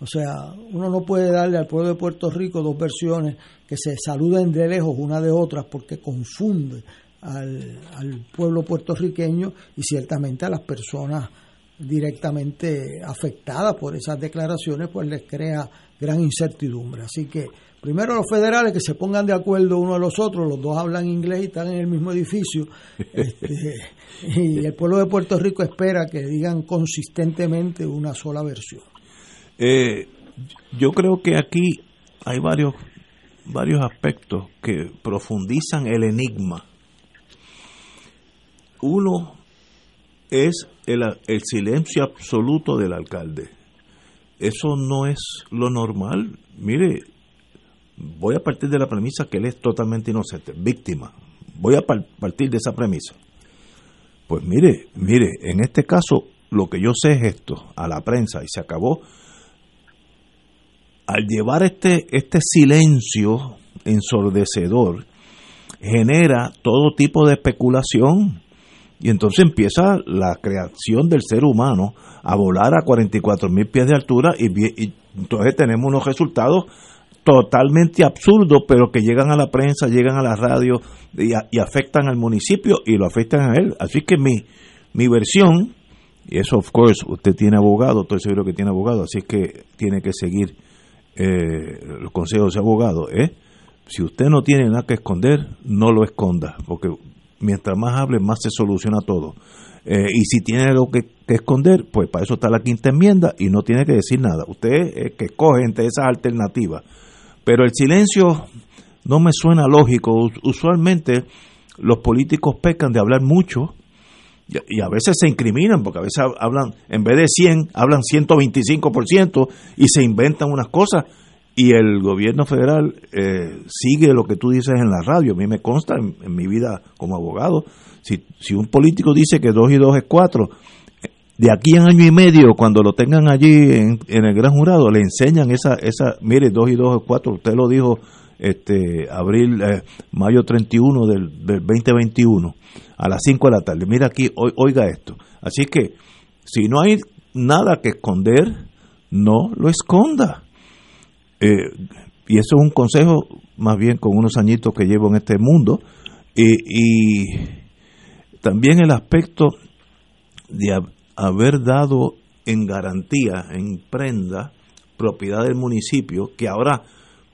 O sea, uno no puede darle al pueblo de Puerto Rico dos versiones que se saluden de lejos una de otras porque confunde al, al pueblo puertorriqueño y ciertamente a las personas directamente afectadas por esas declaraciones, pues les crea gran incertidumbre. Así que primero los federales que se pongan de acuerdo uno a los otros, los dos hablan inglés y están en el mismo edificio, este, y el pueblo de Puerto Rico espera que digan consistentemente una sola versión. Eh, yo creo que aquí hay varios varios aspectos que profundizan el enigma. Uno es el, el silencio absoluto del alcalde. Eso no es lo normal. Mire, voy a partir de la premisa que él es totalmente inocente, víctima. Voy a par- partir de esa premisa. Pues mire, mire, en este caso lo que yo sé es esto, a la prensa, y se acabó. Al llevar este, este silencio ensordecedor, genera todo tipo de especulación. Y entonces empieza la creación del ser humano a volar a 44 mil pies de altura y, entonces tenemos unos resultados totalmente absurdos, pero que llegan a la prensa, llegan a la radio y afectan al municipio y lo afectan a él. Así que mi, mi versión, y eso of course usted tiene abogado, estoy seguro que tiene abogado, así que tiene que seguir eh, los consejos de abogado, ¿eh? si usted no tiene nada que esconder, no lo esconda, porque mientras más hable, más se soluciona todo. Eh, y si tiene algo que, que esconder, pues para eso está la quinta enmienda y no tiene que decir nada. Usted es que escoge entre esas alternativas. Pero el silencio no me suena lógico. Us- Usualmente los políticos pecan de hablar mucho y a veces se incriminan porque a veces hab- hablan, en vez de 100, hablan 125% y se inventan unas cosas. Y el gobierno federal eh, sigue lo que tú dices en la radio. A mí me consta en, mi vida como abogado, si, si un político dice que 2 y 2 es 4, de aquí a año y medio, cuando lo tengan allí en, en el gran jurado, le enseñan esa, esa mire, 2 y 2 es 4, usted lo dijo este abril, eh, mayo 31 del, del 2021, a las 5 de la tarde. Mira aquí, oi- oiga esto. Así que, si no hay nada que esconder, no lo esconda. Eh, y eso es un consejo más bien con unos añitos que llevo en este mundo. Y, también el aspecto de hab- haber dado en garantía, en prenda, propiedad del municipio, que ahora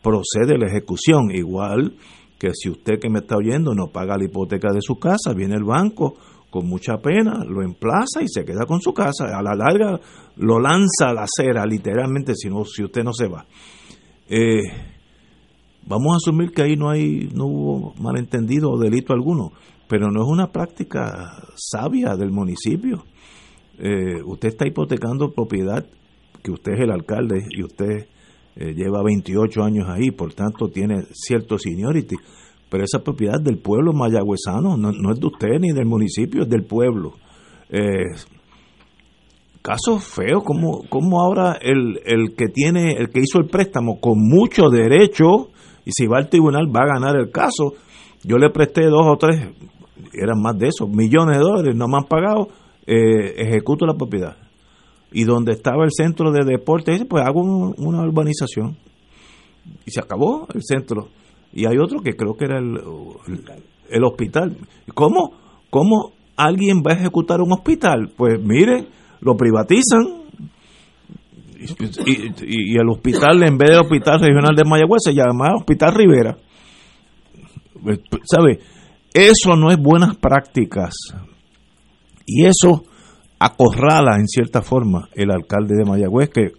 procede la ejecución, igual que si usted que me está oyendo no paga la hipoteca de su casa, viene el banco con mucha pena, lo emplaza y se queda con su casa, a la larga lo lanza a la acera, literalmente, si, no, si usted no se va. Eh, vamos a asumir que ahí no hay no hubo malentendido o delito alguno, pero no es una práctica sabia del municipio. Eh, usted está hipotecando propiedad que usted es el alcalde y usted eh, lleva 28 años ahí, por tanto tiene cierto seniority, pero esa propiedad del pueblo mayagüezano no, no es de usted ni del municipio, es del pueblo. Eh, caso feo, como, como ahora el, el que tiene, el que hizo el préstamo con mucho derecho, y si va al tribunal va a ganar el caso. Yo le presté dos o tres, eran más de eso, millones de dólares, no me han pagado, eh, ejecuto la propiedad. Y donde estaba el centro de deporte, dice, pues hago un- una urbanización. Y se acabó el centro. Y hay otro que creo que era el, el, hospital. ¿Cómo? ¿Cómo alguien va a ejecutar un hospital? Pues mire, lo privatizan y, el hospital, en vez del Hospital Regional de Mayagüez, se llama Hospital Rivera. Pues, ¿Sabe? Eso no es buenas prácticas. Y eso acorrala en cierta forma el alcalde de Mayagüez, que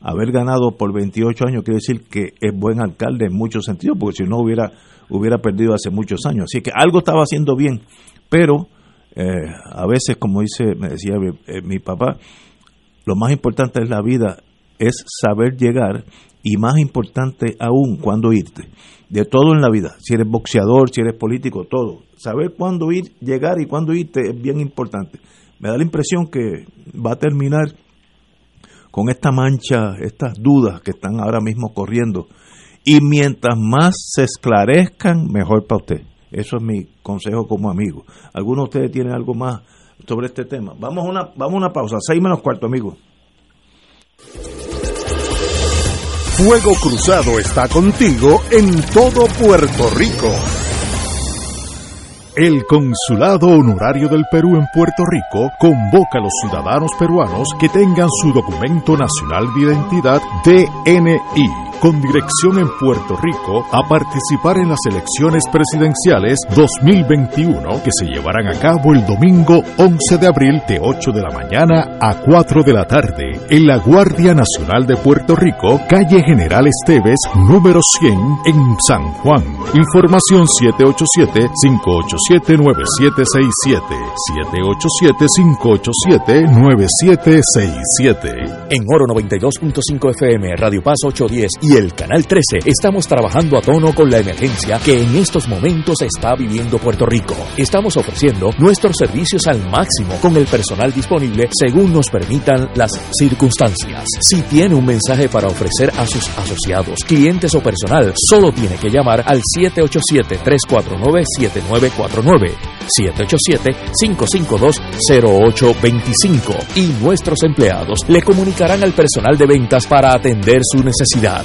haber ganado por 28 años quiere decir que es buen alcalde en muchos sentidos, porque si no hubiera, hubiera perdido hace muchos años. Así que algo estaba haciendo bien, pero eh, a veces, como dice, me decía eh, mi papá, lo más importante es la vida, es saber llegar y más importante aún, cuándo irte. De todo en la vida, si eres boxeador, si eres político, todo. Saber cuándo ir, llegar y cuándo irte es bien importante. Me da la impresión que va a terminar con esta mancha, estas dudas que están ahora mismo corriendo. Y mientras más se esclarezcan, mejor para usted. Eso es mi consejo como amigo. ¿Alguno de ustedes tienen algo más sobre este tema? Vamos a una, vamos una pausa, seis menos cuarto, amigo. Fuego Cruzado está contigo en todo Puerto Rico. El Consulado Honorario del Perú en Puerto Rico convoca a los ciudadanos peruanos que tengan su documento nacional de identidad DNI con dirección en Puerto Rico a participar en las elecciones presidenciales 2021 que se llevarán a cabo el domingo 11 de abril de 8 de la mañana a 4 de la tarde en la Guardia Nacional de Puerto Rico, calle General Esteves, número 100 en San Juan. Información 787-587-9767. 787-587-9767. En Oro 92.5 FM, Radio Paz 810 y el Canal 13 estamos trabajando a tono con la emergencia que en estos momentos está viviendo Puerto Rico. Estamos ofreciendo nuestros servicios al máximo con el personal disponible según nos permitan las circunstancias. Si tiene un mensaje para ofrecer a sus asociados, clientes o personal, solo tiene que llamar al 787-349-7949. 787-552-0825 y nuestros empleados le comunicarán al personal de ventas para atender su necesidad.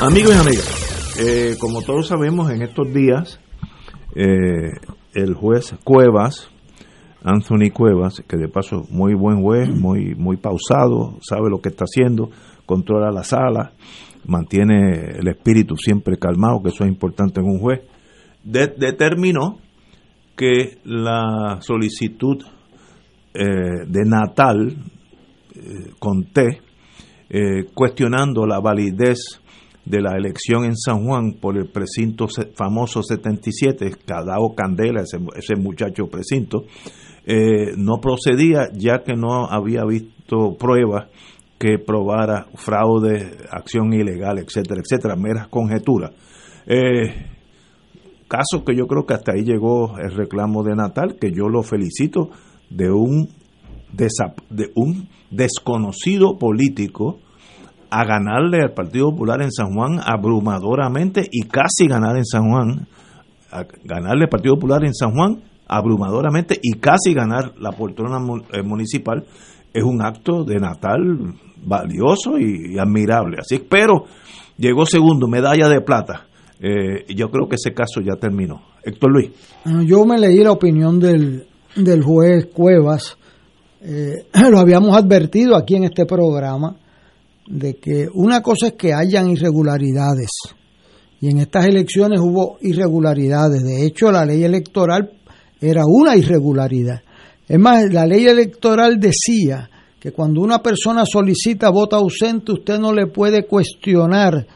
Amigos y amigas, eh, como todos sabemos, en estos días eh, el juez Cuevas, Anthony Cuevas, que de paso muy buen juez, muy muy pausado, sabe lo que está haciendo, controla la sala, mantiene el espíritu siempre calmado, que eso es importante en un juez, determinó que la solicitud eh, de Natal con T, cuestionando la validez de la elección en San Juan por el precinto famoso 77, Cadao Candela, ese, muchacho precinto, eh, no procedía ya que no había visto pruebas que probara fraude, acción ilegal, etcétera, etcétera, meras conjeturas. Eh, caso que yo creo que hasta ahí llegó el reclamo de Natal, que yo lo felicito de un, de un desconocido político a ganarle al Partido Popular en San Juan abrumadoramente y casi ganar en San Juan, ganarle al Partido Popular en San Juan abrumadoramente y casi ganar la poltrona eh, municipal es un acto de Natal valioso y, admirable. Así pero llegó segundo, medalla de plata. Eh, yo creo que ese caso ya terminó. Héctor Luis. Yo me leí la opinión del, del juez Cuevas. Eh, lo habíamos advertido aquí en este programa de que una cosa es que hayan irregularidades y en estas elecciones hubo irregularidades. De hecho, la ley electoral era una irregularidad. Es más, la ley electoral decía que cuando una persona solicita voto ausente, usted no le puede cuestionar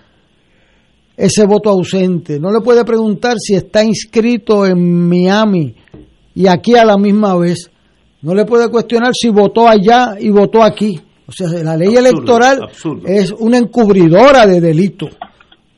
ese voto ausente, no le puede preguntar si está inscrito en Miami y aquí a la misma vez, no le puede cuestionar si votó allá y votó aquí. O sea, la ley electoral es una encubridora de delito.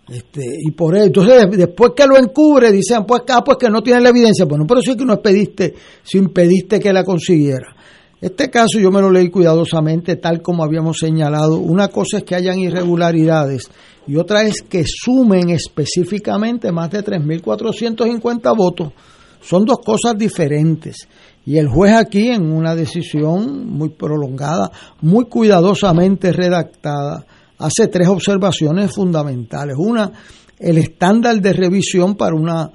Este, y por eso, entonces después que lo encubre, dicen, pues, ah, pues que no tiene la evidencia. Bueno, eso es que no expediste, si impediste que la consiguiera. Este caso yo me lo leí cuidadosamente, tal como habíamos señalado. Una cosa es que hayan irregularidades y otra es que sumen específicamente más de 3.450 votos. Son dos cosas diferentes. Y el juez aquí, en una decisión muy prolongada, muy cuidadosamente redactada, hace tres observaciones fundamentales. Una, el estándar de revisión para una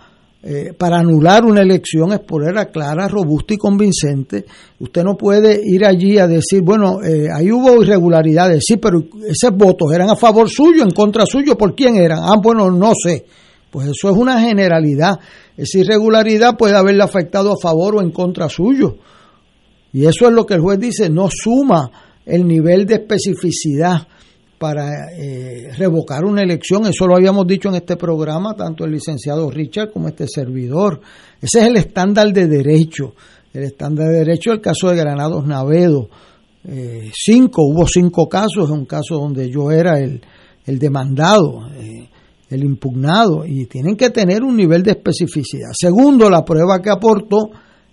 eh, para anular una elección es ponerla clara, robusta y convincente. Usted no puede ir allí a decir, bueno, eh, ahí hubo irregularidades, sí, pero esos votos eran a favor suyo, en contra suyo, ¿por quién eran? Ah, bueno, no sé. Pues eso es una generalidad. Esa irregularidad puede haberle afectado a favor o en contra suyo. Y eso es lo que el juez dice, no suma el nivel de especificidad para eh, revocar una elección. Eso lo habíamos dicho en este programa, tanto el licenciado Richard como este servidor. Ese es el estándar de derecho. El estándar de derecho, el caso de Granados Navedo. Eh, cinco, hubo cinco casos, un caso donde yo era el, demandado, eh, el impugnado, y tienen que tener un nivel de especificidad. Segundo, la prueba que aportó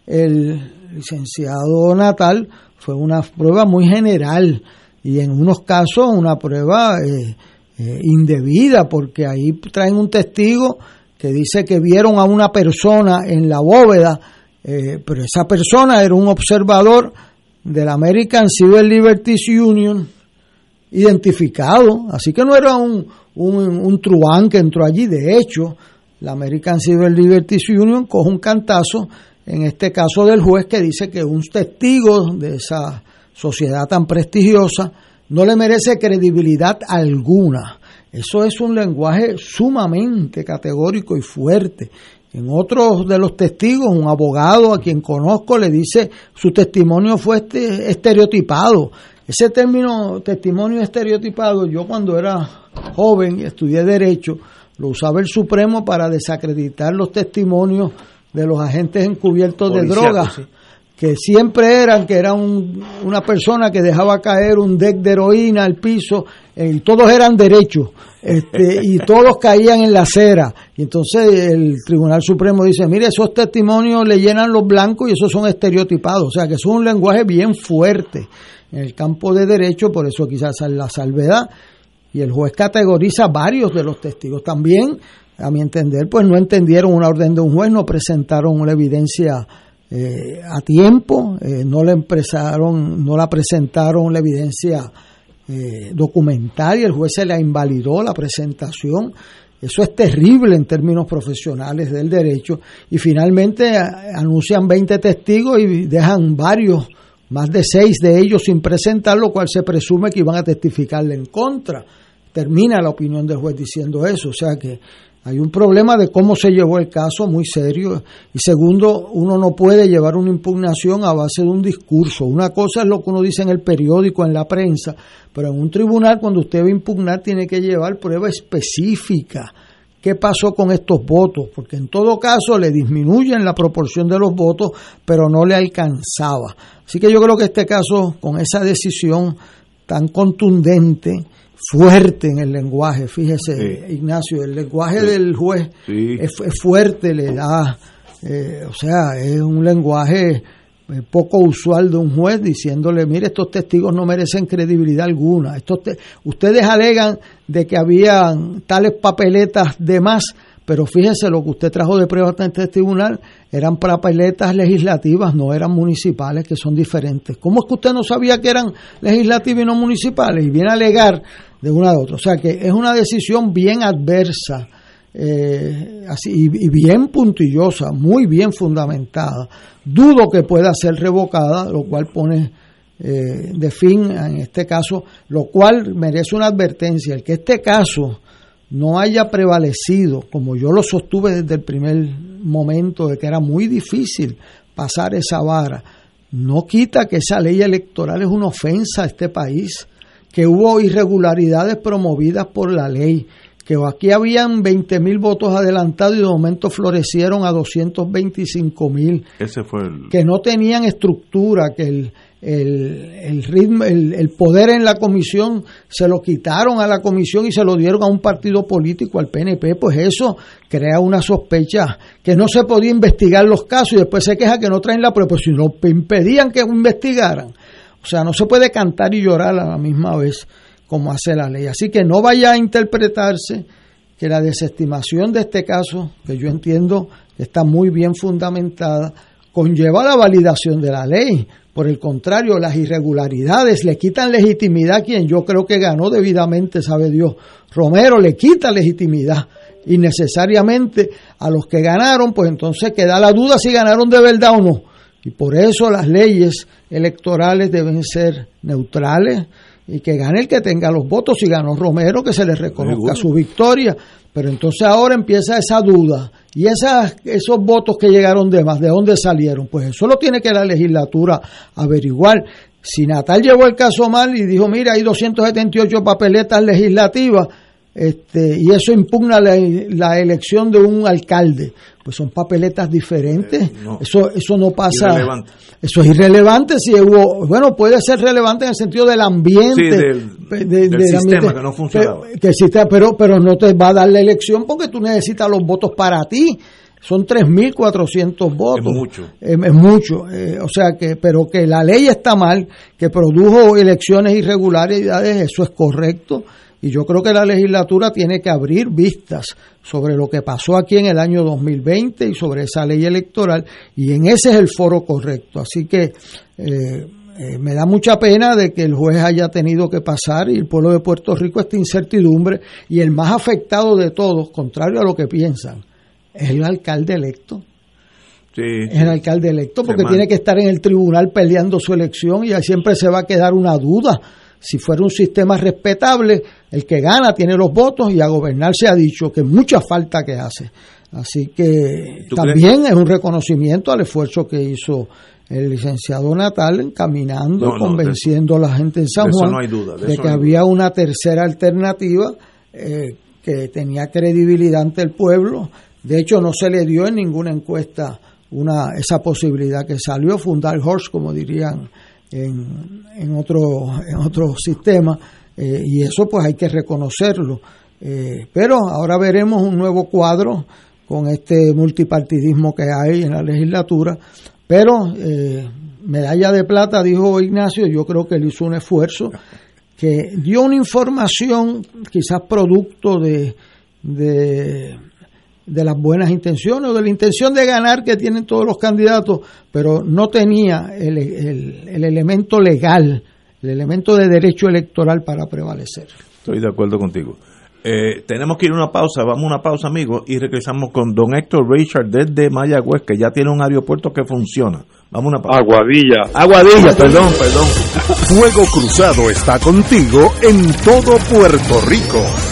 el licenciado Natal fue una prueba muy general y en unos casos una prueba eh, eh, indebida, porque ahí traen un testigo que dice que vieron a una persona en la bóveda, eh, pero esa persona era un observador del American Civil Liberties Union identificado, así que no era un, un, un truán que entró allí, de hecho, la American Civil Liberties Union coge un cantazo, en este caso del juez que dice que un testigo de esa sociedad tan prestigiosa, no le merece credibilidad alguna. Eso es un lenguaje sumamente categórico y fuerte. En otros de los testigos, un abogado a quien conozco le dice su testimonio fue este, estereotipado. Ese término testimonio estereotipado, yo cuando era joven y estudié derecho, lo usaba el Supremo para desacreditar los testimonios de los agentes encubiertos de drogas que siempre eran que era una persona que dejaba caer un deck de heroína al piso eh, y todos eran derechos este, y todos caían en la acera. Y entonces el Tribunal Supremo dice mire esos testimonios le llenan los blancos y esos son estereotipados o sea que es un lenguaje bien fuerte en el campo de derecho por eso quizás la salvedad y el juez categoriza varios de los testigos también a mi entender pues no entendieron una orden de un juez no presentaron una evidencia eh, a tiempo, eh, no le empezaron, no la presentaron la evidencia eh, documental y el juez se la invalidó la presentación. Eso es terrible en términos profesionales del derecho. Y finalmente anuncian 20 testigos y dejan varios, más de seis de ellos sin presentar, lo cual se presume que iban a testificarle en contra. Termina la opinión del juez diciendo eso. O sea que hay un problema de cómo se llevó el caso muy serio. Y segundo, uno no puede llevar una impugnación a base de un discurso. Una cosa es lo que uno dice en el periódico, en la prensa, pero en un tribunal cuando usted va a impugnar tiene que llevar prueba específica. ¿Qué pasó con estos votos? Porque en todo caso le disminuyen la proporción de los votos, pero no le alcanzaba. Así que yo creo que este caso, con esa decisión tan contundente, fuerte en el lenguaje, fíjese Ignacio, el lenguaje del juez es, fuerte, le da, eh, o sea, es un lenguaje poco usual de un juez diciéndole, mire, estos testigos no merecen credibilidad alguna, estos ustedes alegan de que habían tales papeletas de más, pero fíjese lo que usted trajo de pruebas en este tribunal eran papeletas legislativas, no eran municipales, que son diferentes. ¿Cómo es que usted no sabía que eran legislativas y no municipales? Y viene a alegar de una a otra. O sea que es una decisión bien adversa eh, así, y, bien puntillosa, muy bien fundamentada. Dudo que pueda ser revocada, lo cual pone eh, de fin en este caso, lo cual merece una advertencia. El que este caso no haya prevalecido, como yo lo sostuve desde el primer momento, de que era muy difícil pasar esa vara, no quita que esa ley electoral es una ofensa a este país, que hubo irregularidades promovidas por la ley, que aquí habían 20 mil votos adelantados y de momento florecieron a 225 mil. Ese fue el... Que no tenían estructura, que el, el, el ritmo, el, el, poder en la comisión se lo quitaron a la comisión y se lo dieron a un partido político, al PNP, pues eso crea una sospecha que no se podía investigar los casos y después se queja que no traen la prueba, pues si no impedían que investigaran. O sea, no se puede cantar y llorar a la misma vez como hace la ley. Así que no vaya a interpretarse que la desestimación de este caso, que yo entiendo que está muy bien fundamentada, conlleva la validación de la ley. Por el contrario, las irregularidades le quitan legitimidad a quien yo creo que ganó debidamente, sabe Dios. Romero le quita legitimidad innecesariamente a los que ganaron, pues entonces queda la duda si ganaron de verdad o no. Y por eso las leyes electorales deben ser neutrales, y que gane el que tenga los votos. Si ganó Romero, que se le reconozca su victoria. Pero entonces ahora empieza esa duda. Y esas, esos votos que llegaron de más, ¿de dónde salieron? Pues eso lo tiene que la legislatura averiguar. Si Natal llevó el caso mal y dijo, mira, hay 278 papeletas legislativas, este, y eso impugna la, la, elección de un alcalde. Pues son papeletas diferentes. Eh, eso, eso no pasa. Eso es irrelevante si hubo. Bueno, puede ser relevante en el sentido del ambiente. del, sistema que no funcionaba. Que, pero, pero no te va a dar la elección porque tú necesitas los votos para ti. Son 3.400 votos. Es mucho. Es, mucho. Eh, o sea que, pero que la ley está mal, que produjo elecciones irregularidades, eso es correcto y yo creo que la legislatura tiene que abrir vistas sobre lo que pasó aquí en el año 2020 y sobre esa ley electoral, y en ese es el foro correcto. Así que eh, eh, me da mucha pena de que el juez haya tenido que pasar y el pueblo de Puerto Rico esta incertidumbre, y el más afectado de todos, contrario a lo que piensan, es el alcalde electo. es el alcalde electo porque tiene que estar en el tribunal peleando su elección y ahí siempre se va a quedar una duda si fuera un sistema respetable, el que gana tiene los votos y a gobernar se ha dicho que mucha falta que hace. Así que también es un reconocimiento al esfuerzo que hizo el licenciado Natal caminando, convenciendo a la gente en San Juan de, que había una tercera alternativa eh, que tenía credibilidad ante el pueblo. De hecho, no se le dio en ninguna encuesta una esa posibilidad que salió fundar Horse, como dirían en, en, otro, en otro sistema eh, y eso pues hay que reconocerlo. Eh, pero ahora veremos un nuevo cuadro con este multipartidismo que hay en la legislatura, pero eh, medalla de plata, dijo Ignacio, yo creo que él hizo un esfuerzo que dio una información quizás producto de, de de las buenas intenciones o de la intención de ganar que tienen todos los candidatos, pero no tenía el, el, elemento legal, el elemento de derecho electoral para prevalecer. Estoy de acuerdo contigo. Eh, tenemos que ir a una pausa, vamos a una pausa amigos y regresamos con don Héctor Richard desde Mayagüez que ya tiene un aeropuerto que funciona. Vamos a una pausa. Aguadilla. Aguadilla, perdón, perdón. Fuego Cruzado está contigo en todo Puerto Rico.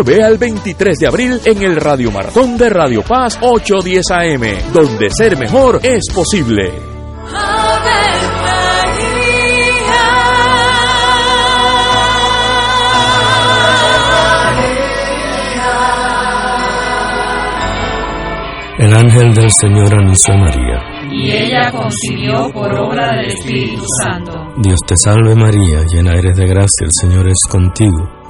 Ve al 23 de abril en el Radio Maratón de Radio Paz 810 AM, donde ser mejor es posible. El ángel del Señor anunció a María. Y ella concibió por obra del Espíritu Santo. Dios te salve María, llena eres de gracia, el Señor es contigo.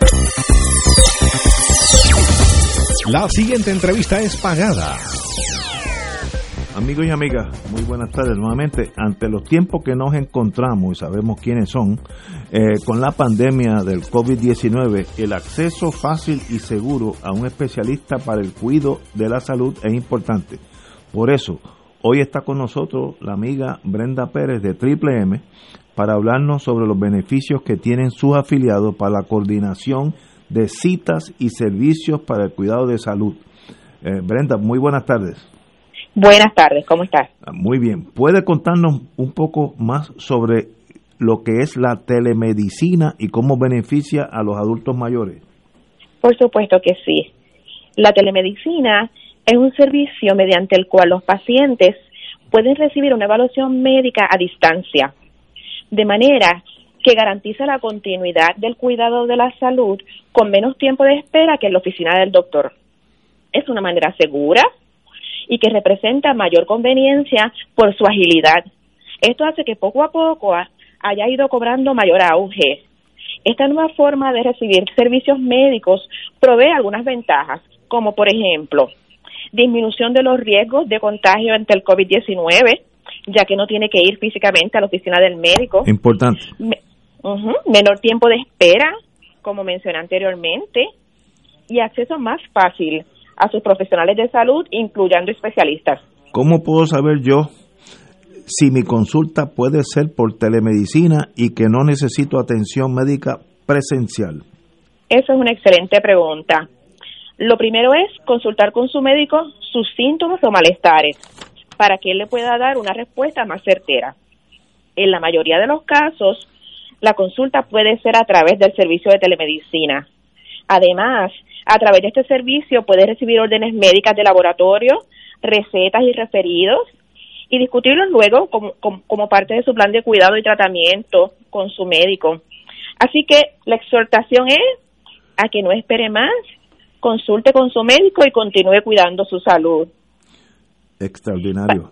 La siguiente entrevista es pagada. Amigos y amigas, muy buenas tardes nuevamente. Ante los tiempos que nos encontramos y sabemos quiénes son, eh, con la pandemia del COVID-19, el acceso fácil y seguro a un especialista para el cuidado de la salud es importante. Por eso, hoy está con nosotros la amiga Brenda Pérez de Triple M para hablarnos sobre los beneficios que tienen sus afiliados para la coordinación de citas y servicios para el cuidado de salud. Eh, Brenda, muy buenas tardes. Buenas tardes, ¿cómo estás? Ah, Muy bien. ¿Puede contarnos un poco más sobre lo que es la telemedicina y cómo beneficia a los adultos mayores? Por supuesto que sí. La telemedicina es un servicio mediante el cual los pacientes pueden recibir una evaluación médica a distancia, de manera que garantiza la continuidad del cuidado de la salud con menos tiempo de espera que en la oficina del doctor. Es una manera segura y que representa mayor conveniencia por su agilidad. Esto hace que poco a poco ha- haya ido cobrando mayor auge. Esta nueva forma de recibir servicios médicos provee algunas ventajas, como por ejemplo, disminución de los riesgos de contagio ante el COVID-19, ya que no tiene que ir físicamente a la oficina del médico. Importante. Me- ujú, menor tiempo de espera, como mencioné anteriormente, y acceso más fácil a sus profesionales de salud, incluyendo especialistas. ¿Cómo puedo saber yo si mi consulta puede ser por telemedicina y que no necesito atención médica presencial? Esa es una excelente pregunta. Lo primero es consultar con su médico sus síntomas o malestares para que él le pueda dar una respuesta más certera. En la mayoría de los casos, la consulta puede ser a través del servicio de telemedicina. Además, a través de este servicio puede recibir órdenes médicas de laboratorio, recetas y referidos y discutirlos luego como, como- como parte de su plan de cuidado y tratamiento con su médico. Así que la exhortación es a que no espere más, consulte con su médico y continúe cuidando su salud. Extraordinario.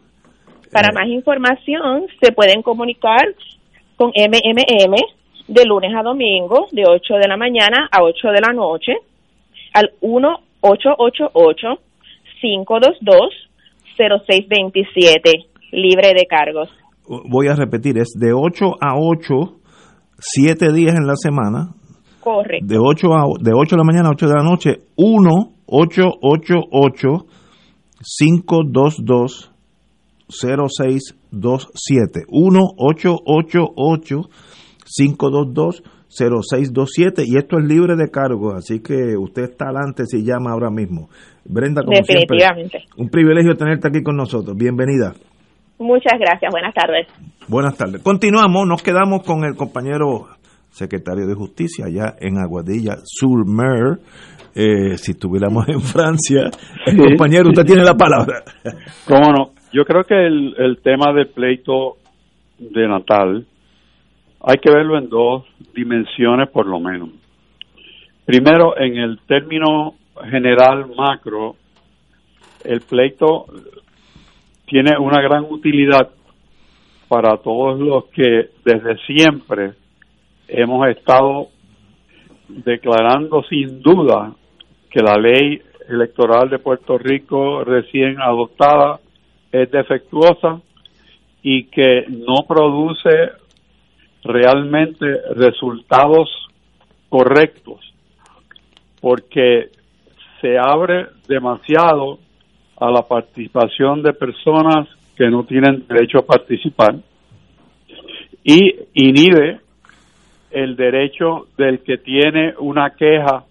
Para más información, se pueden comunicar con MMM de lunes a domingo, de 8 de la mañana a 8 de la noche, al 1-888-522-0627, libre de cargos. Voy a repetir, es de 8 a 8, 7 días en la semana, Correcto. de 8, a, de 8 de la mañana a 8 de la noche, 1 888 522 0627 1 888 522 0627 y esto es libre de cargo, así que usted está adelante si llama ahora mismo. Brenda, como Definitivamente. siempre, un privilegio tenerte aquí con nosotros. Bienvenida. Muchas gracias. Buenas tardes. Buenas tardes. Continuamos, nos quedamos con el compañero secretario de Justicia allá en Aguadilla, Sur Mer, eh, si estuviéramos en Francia. Compañero, usted tiene la palabra. ¿Cómo no? Yo creo que el, el tema del pleito de Natal hay que verlo en dos dimensiones por lo menos. Primero, en el término general macro, el pleito tiene una gran utilidad para todos los que desde siempre hemos estado declarando sin duda que la ley electoral de Puerto Rico recién adoptada es defectuosa y que no produce realmente resultados correctos porque se abre demasiado a la participación de personas que no tienen derecho a participar y inhibe el derecho del que tiene una queja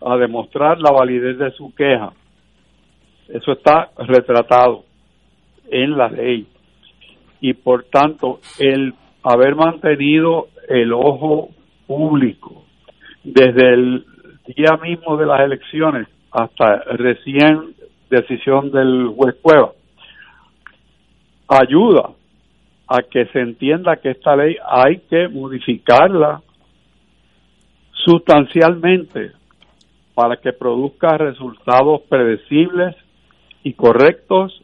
a demostrar la validez de su queja. Eso está retratado en la ley. Y por tanto, el haber mantenido el ojo público desde el día mismo de las elecciones hasta recién decisión del juez Cueva, ayuda a que se entienda que esta ley hay que modificarla sustancialmente para que produzca resultados predecibles y correctos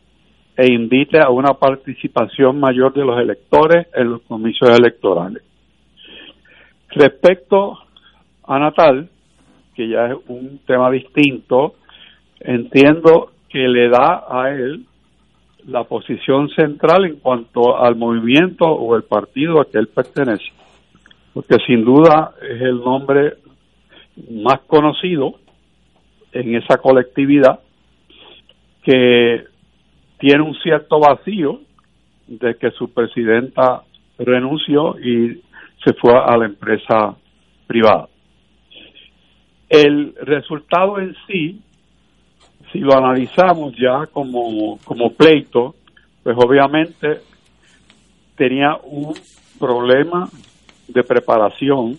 e invite a una participación mayor de los electores en los comicios electorales. Respecto a Natal, que ya es un tema distinto, entiendo que le da a él la posición central en cuanto al movimiento o el partido a que él pertenece, porque sin duda es el nombre más conocido en esa colectividad que tiene un cierto vacío de que su presidenta renunció y se fue a la empresa privada. El resultado en sí si lo analizamos ya como, como pleito, pues obviamente tenía un problema de preparación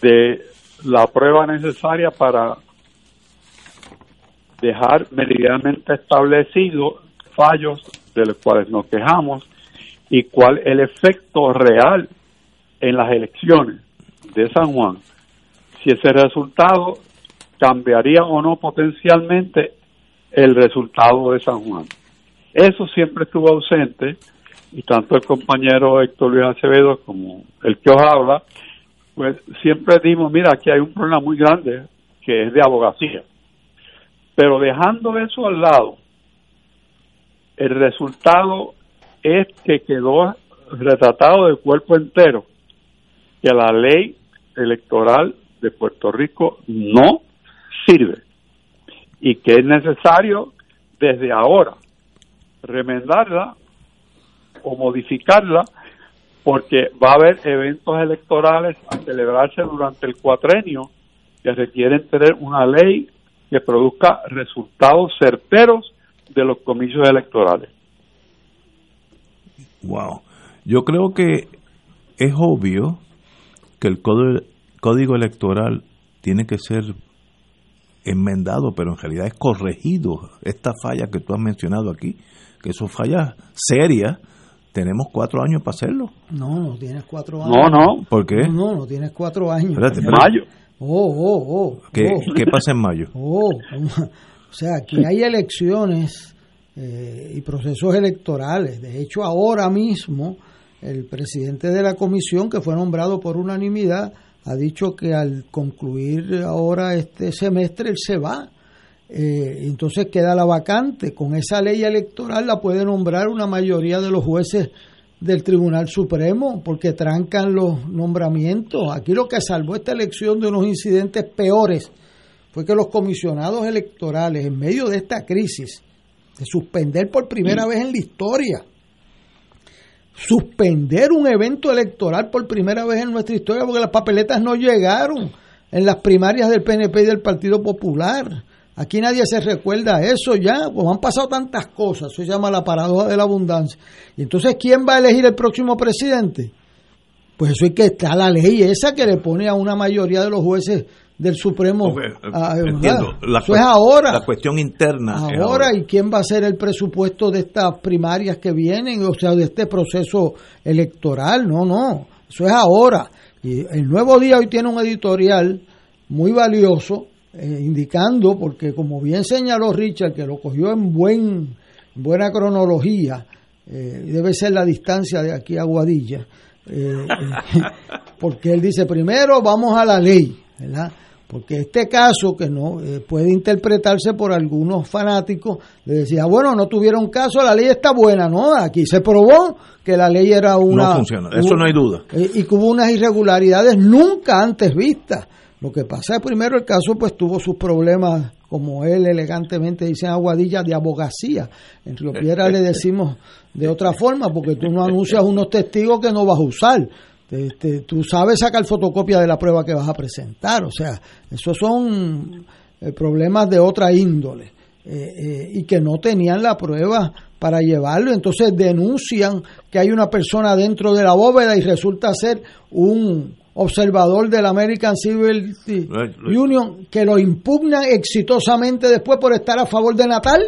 de la prueba necesaria para dejar meridianamente establecidos fallos de los cuales nos quejamos y cuál el efecto real en las elecciones de San Juan. Si ese resultado cambiaría o no potencialmente el resultado de San Juan. Eso siempre estuvo ausente y tanto el compañero Héctor Luis Acevedo como el que os habla, pues siempre dimos, mira, aquí hay un problema muy grande que es de abogacía. Pero dejando eso al lado, el resultado es que quedó retratado de cuerpo entero que la ley electoral de Puerto Rico no sirve. Y que es necesario desde ahora remendarla o modificarla porque va a haber eventos electorales a celebrarse durante el cuatrenio que requieren tener una ley que produzca resultados certeros de los comicios electorales. Wow. Yo creo que es obvio que el código electoral tiene que ser enmendado, pero en realidad es corregido esta falla que tú has mencionado aquí, que son fallas serias. Tenemos cuatro años para hacerlo. No, no tienes cuatro años. No, no. ¿Por qué? No, no, tienes cuatro años. Espérate, mayo. Oh, oh, oh. ¿Qué, oh. ¿Qué pasa en mayo? Oh, o sea, aquí hay elecciones eh, y procesos electorales. De hecho, ahora mismo el presidente de la comisión, que fue nombrado por unanimidad, ha dicho que al concluir ahora este semestre él se va. Eh, entonces queda la vacante. Con esa ley electoral la puede nombrar una mayoría de los jueces del Tribunal Supremo porque trancan los nombramientos. Aquí lo que salvó esta elección de unos incidentes peores fue que los comisionados electorales, en medio de esta crisis, de suspender por primera vez en la historia, suspender un evento electoral por primera vez en nuestra historia porque las papeletas no llegaron en las primarias del PNP y del Partido Popular. Aquí nadie se recuerda eso ya, pues han pasado tantas cosas, eso se llama la paradoja de la abundancia. Y entonces, ¿quién va a elegir el próximo presidente? Pues eso es que está la ley esa que le pone a una mayoría de los jueces del Supremo. Ah, entiendo. Eso es ahora. La cuestión interna. es Ahora, ¿y quién va a ser el presupuesto de estas primarias que vienen? O sea, de este proceso electoral. No, no. Eso es ahora. Y el nuevo día hoy tiene un editorial muy valioso, eh, indicando, porque como bien señaló Richard, que lo cogió en buen, buena cronología, eh, debe ser la distancia de aquí a Guadilla, eh, porque él dice, primero vamos a la ley, ¿verdad? Porque este caso, que no eh, puede interpretarse por algunos fanáticos, le decía, bueno, no tuvieron caso, la ley está buena, ¿no? Aquí se probó que la ley era una... No funciona, eso no hay duda. y que hubo unas irregularidades nunca antes vistas. Lo que pasa es primero el caso pues tuvo sus problemas, como él elegantemente dice en Aguadilla, de abogacía. En Río Piedra le decimos de otra forma, porque tú no anuncias unos testigos que no vas a usar. Te- te- tú sabes sacar fotocopia de la prueba que vas a presentar. O sea, esos son eh, problemas de otra índole. eh, eh, y que no tenían la prueba para llevarlo. Entonces denuncian que hay una persona dentro de la bóveda y resulta ser un observador del American Civil Union que lo impugnan exitosamente después por estar a favor de Natal.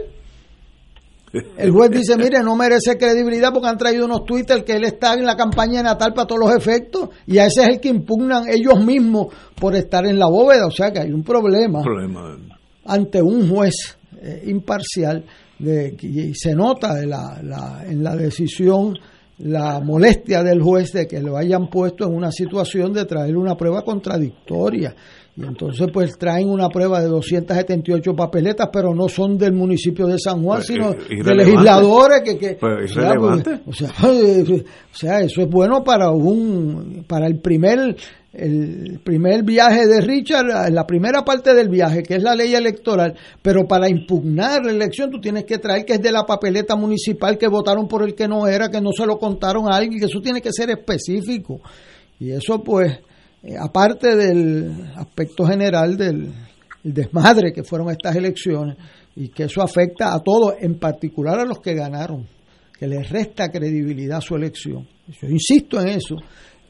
El juez dice, mire, no merece credibilidad porque han traído unos Twitter que él está en la campaña de Natal para todos los efectos y a ese es el que impugnan ellos mismos por estar en la bóveda. O sea que hay un problema Problema. ante un juez eh, imparcial de, y se nota de la, la- en la decisión la molestia del juez de que lo hayan puesto en una situación de traer una prueba contradictoria. Y entonces pues traen una prueba de 278 papeletas, pero no son del municipio de San Juan, Pues, sino de legisladores que... que Pues, o sea, pues, o sea, o sea, eso es bueno para un para el primer el primer viaje de Richard, la primera parte del viaje, que es la ley electoral, pero para impugnar la elección tú tienes que traer que es de la papeleta municipal que votaron por el que no era, que no se lo contaron a alguien, que eso tiene que ser específico. Y eso pues, eh, aparte del aspecto general del el desmadre que fueron estas elecciones y que eso afecta a todos, en particular a los que ganaron, que les resta credibilidad a su elección. Yo insisto en eso,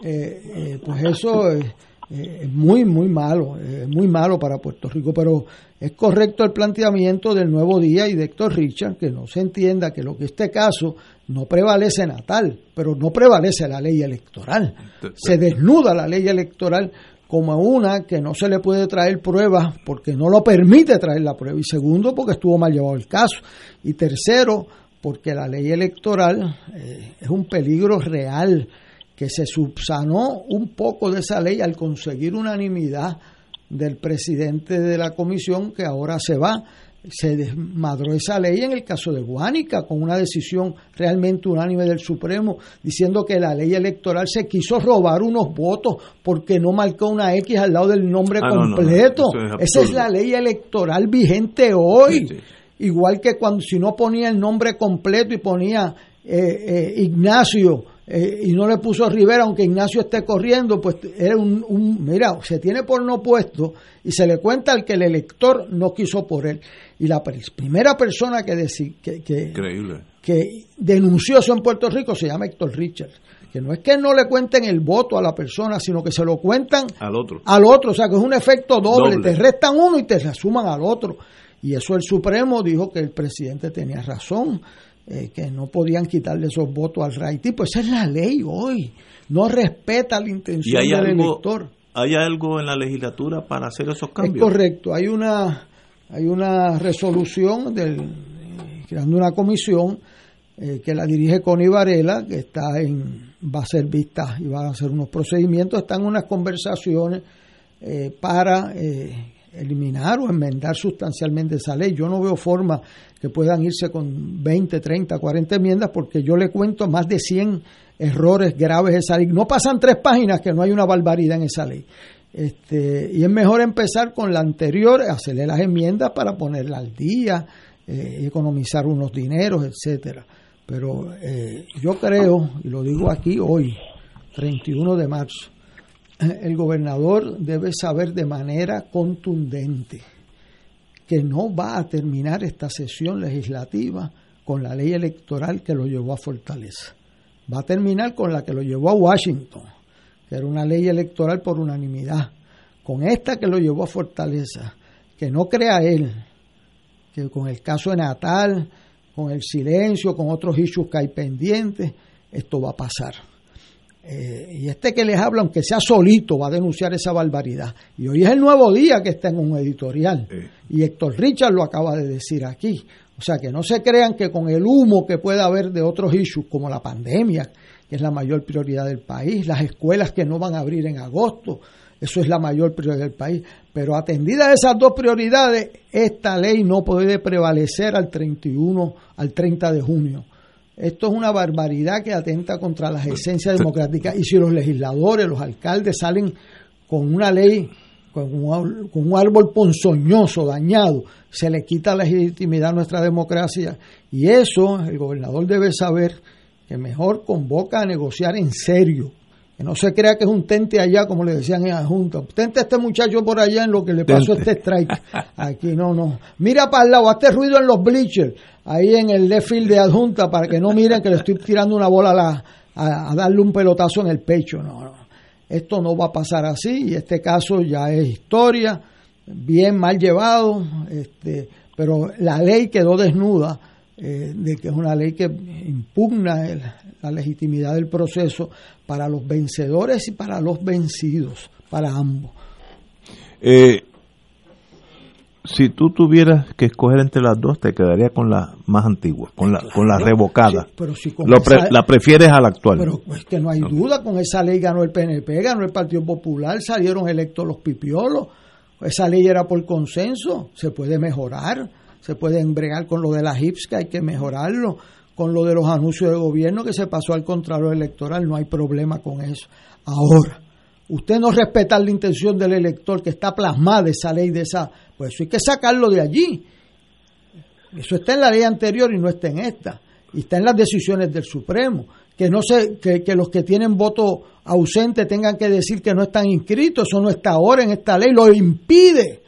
eh, eh, pues eso es, eh, es muy, muy malo, eh, es muy malo para Puerto Rico, pero es correcto el planteamiento del nuevo día y de Héctor Richard, que no se entienda que lo que este caso no prevalece natal, pero no prevalece la ley electoral. Se desnuda la ley electoral como una que no se le puede traer pruebas porque no lo permite traer la prueba. Y segundo, porque estuvo mal llevado el caso. Y tercero, porque la ley electoral eh, es un peligro real que se subsanó un poco de esa ley al conseguir unanimidad del presidente de la comisión que ahora se va. Se desmadró esa ley en el caso de Guánica con una decisión realmente unánime del Supremo diciendo que la ley electoral se quiso robar unos votos porque no marcó una X al lado del nombre Ah, no, no, no, completo. es Esa es la ley electoral vigente hoy. Igual que cuando si no ponía el nombre completo y ponía eh, eh, Ignacio eh, y no le puso Rivera, aunque Ignacio esté corriendo, pues era un, un- mira, se tiene por no puesto y se le cuenta al que el elector no quiso por él. Y la primera persona que, que, que, que denunció eso en Puerto Rico se llama Héctor Richards. Que no es que no le cuenten el voto a la persona, sino que se lo cuentan Al otro. al otro, o sea que es un efecto doble, Doble. te restan uno y te suman al otro. Y eso el Supremo dijo que el presidente tenía razón, eh, que no podían quitarle esos votos al Raití, pues esa es la ley hoy, no respeta la ¿Y intención del algo, elector. hay algo en la legislatura para hacer esos Es cambios? correcto, hay una hay una resolución del eh, creando una comisión eh, que la dirige Connie Varela, que está en va a ser vista y va a hacer unos procedimientos, están unas conversaciones eh, para eh, eliminar o enmendar sustancialmente esa ley. Yo no veo forma que puedan irse con 20, 30, 40 enmiendas porque yo le cuento más de 100 errores graves de esa ley. No pasan tres páginas que no hay una barbaridad en esa ley. Este, y es mejor empezar con la anterior, hacerle las enmiendas para ponerla al día, eh, economizar unos dineros, etcétera. Pero eh, yo creo, y lo digo aquí hoy, 31 de marzo, el gobernador debe saber de manera contundente que no va a terminar esta sesión legislativa con la ley electoral que lo llevó a Fortaleza. Va a terminar con la que lo llevó a Washington, que era una ley electoral por unanimidad, con esta que lo llevó a Fortaleza, que no crea él, que con el caso de Natal, con el silencio, con otros issues que hay pendientes, esto va a pasar. Eh, y este que les habla, aunque sea solito, va a denunciar esa barbaridad. Y hoy es el nuevo día que está en un editorial. Y Héctor Richard lo acaba de decir aquí. O sea, que no se crean que con el humo que pueda haber de otros issues, como la pandemia, que es la mayor prioridad del país, las escuelas que no van a abrir en agosto, eso es la mayor prioridad del país. Pero atendida esas dos prioridades, esta ley no puede prevalecer al 31, al 30 de junio. Esto es una barbaridad que atenta contra las esencias democráticas. Y si los legisladores, los alcaldes salen con una ley, con un, con un árbol ponzoñoso, dañado, se le quita la legitimidad a nuestra democracia. Y eso el gobernador debe saber que mejor convoca a negociar en serio que no se crea que es un tente allá, como le decían en la Junta. Tente a este muchacho por allá en lo que le pasó este strike. Aquí no, no. Mira para el lado, hazte ruido en los bleachers, ahí en el left field de adjunta, para que no miren que le estoy tirando una bola a, la, a, darle un pelotazo en el pecho. No, no. Esto no va a pasar así y este caso ya es historia, bien mal llevado, este, pero la ley quedó desnuda eh, de que es una ley que impugna la legitimidad del proceso para los vencedores y para los vencidos, para ambos. Eh, si tú tuvieras que escoger entre las dos, te quedaría con la más antigua, con la, con la revocada. pero si la prefieres a la actual. Pero es que no hay duda, con esa ley ganó el PNP, ganó el Partido Popular, salieron electos los pipiolos. Esa ley era por consenso, se puede mejorar se puede embregar con lo de la HIPS, que hay que mejorarlo, con lo de los anuncios de gobierno que se pasó al contrario electoral, no hay problema con eso. Ahora, usted no respeta la intención del elector que está plasmada esa ley de esa, pues eso hay que sacarlo de allí. Eso está en la ley anterior y no está en esta. Y está en las decisiones del Supremo. Que no se, que, que los que tienen voto ausente tengan que decir que no están inscritos, eso no está ahora en esta ley, lo impide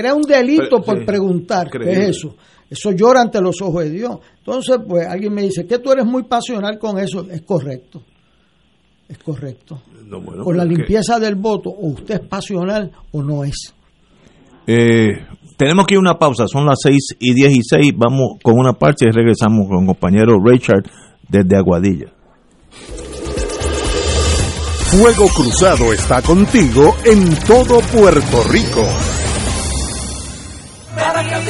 crea un delito por preguntar. ¿Qué es eso? Eso llora ante los ojos de Dios. Entonces, pues alguien me dice que tú eres muy pasional con eso. Es correcto. Es correcto. con la limpieza del voto, o usted es pasional o no es. Eh, tenemos que ir a una pausa. Son las 6 y 16. Vamos con una parte y regresamos con el compañero Richard desde Aguadilla. Fuego Cruzado está contigo en todo Puerto Rico. Like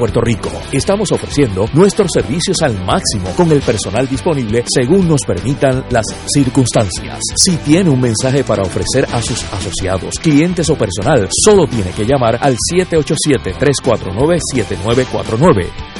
Puerto Rico. Estamos ofreciendo nuestros servicios al máximo con el personal disponible según nos permitan las circunstancias. Si tiene un mensaje para ofrecer a sus asociados, clientes o personal, solo tiene que llamar al 787-349-7949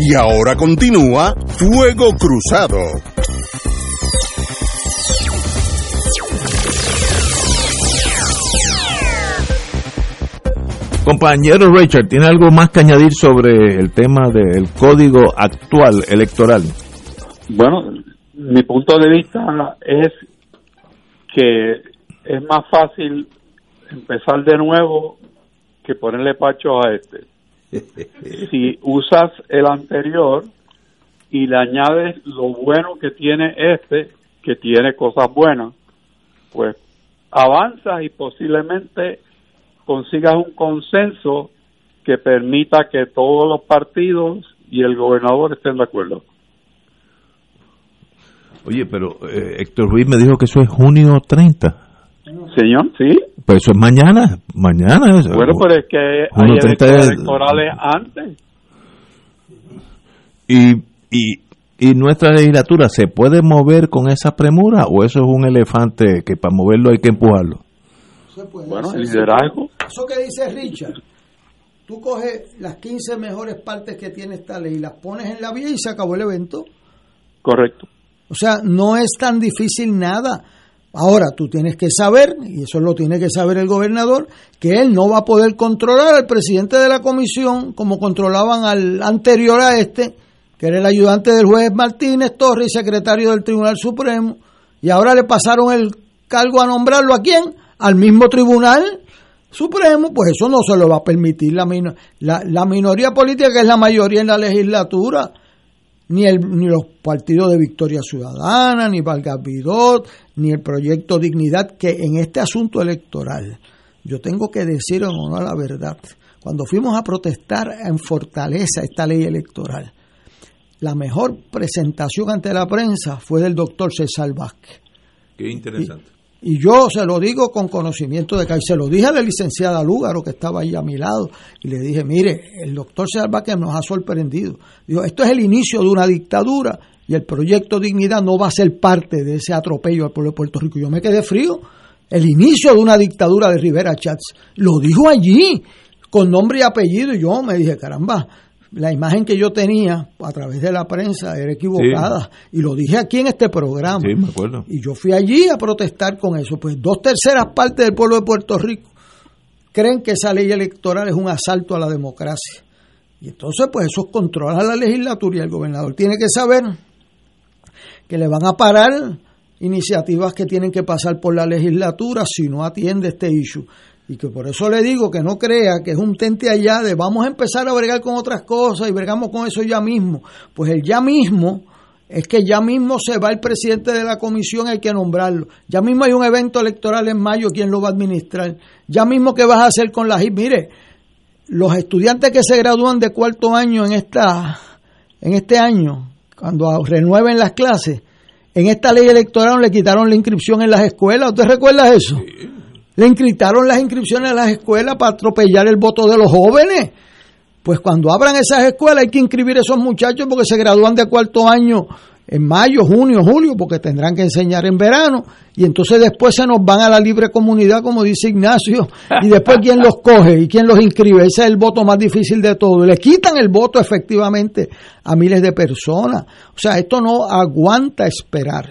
Y ahora continúa Fuego Cruzado. Compañero Richard, ¿tiene algo más que añadir sobre el tema del código actual electoral? Bueno, mi punto de vista es que es más fácil empezar de nuevo que ponerle pacho a este. si usas el anterior y le añades lo bueno que tiene este, que tiene cosas buenas, pues avanzas y posiblemente consigas un consenso que permita que todos los partidos y el gobernador estén de acuerdo. Oye, pero eh, Héctor Ruiz me dijo que eso es junio 30. Señor, sí. Pues eso es mañana, mañana. Bueno, pero es que hay elecciones electorales antes. Y, y, ¿Y nuestra legislatura se puede mover con esa premura o eso es un elefante que para moverlo hay que empujarlo? bueno, el liderazgo. Eso que dice Richard, tú coges las 15 mejores partes que tiene esta ley, las pones en la vía y se acabó el evento. Correcto. O sea, no es tan difícil nada. Ahora, tú tienes que saber, y eso lo tiene que saber el gobernador, que él no va a poder controlar al presidente de la comisión como controlaban al anterior a este, que era el ayudante del juez Martínez Torres, secretario del Tribunal Supremo, y ahora le pasaron el cargo a nombrarlo a quién? Al mismo Tribunal Supremo, pues eso no se lo va a permitir la, la, la minoría política, que es la mayoría en la legislatura ni, el, ni los partidos de Victoria Ciudadana, ni Vargas Vidot, ni el proyecto Dignidad, que en este asunto electoral, yo tengo que decir en honor a la verdad, cuando fuimos a protestar en Fortaleza esta ley electoral, la mejor presentación ante la prensa fue del doctor César Vázquez. Qué interesante. Y yo se lo digo con conocimiento de que se lo dije a la licenciada Lúgaro, que estaba ahí a mi lado, y le dije, mire, el doctor Vázquez nos ha sorprendido. Dijo, esto es el inicio de una dictadura y el proyecto Dignidad no va a ser parte de ese atropello al pueblo de Puerto Rico. Yo me quedé frío. El inicio de una dictadura de Rivera Chats. Lo dijo allí, con nombre y apellido, y yo me dije, caramba, la imagen que yo tenía a través de la prensa era equivocada y lo dije aquí en este programa. Sí, me acuerdo. Y yo fui allí a protestar con eso. Pues dos terceras partes del pueblo de Puerto Rico creen que esa ley electoral es un asalto a la democracia. Y entonces, pues eso controla la legislatura y el gobernador tiene que saber que le van a parar iniciativas que tienen que pasar por la legislatura si no atiende este issue. Y que por eso le digo que no crea que es un tente allá de vamos a empezar a bregar con otras cosas y bregamos con eso ya mismo. Pues el ya mismo es que ya mismo se va el presidente de la comisión, hay que nombrarlo. Ya mismo hay un evento electoral en mayo, ¿quién lo va a administrar? Ya mismo, ¿qué vas a hacer con la Mire, los estudiantes que se gradúan de cuarto año en, esta, en este año, cuando renueven las clases, en esta ley electoral le quitaron la inscripción en las escuelas. ¿Usted recuerda eso? Le inscritaron las inscripciones a las escuelas para atropellar el voto de los jóvenes. Pues cuando abran esas escuelas hay que inscribir a esos muchachos porque se gradúan de cuarto año en mayo, junio, julio, porque tendrán que enseñar en verano, y entonces después se nos van a la libre comunidad, como dice Ignacio, y después quién los coge y quién los inscribe. Ese es el voto más difícil de todo. Le quitan el voto efectivamente a miles de personas. O sea, esto no aguanta esperar.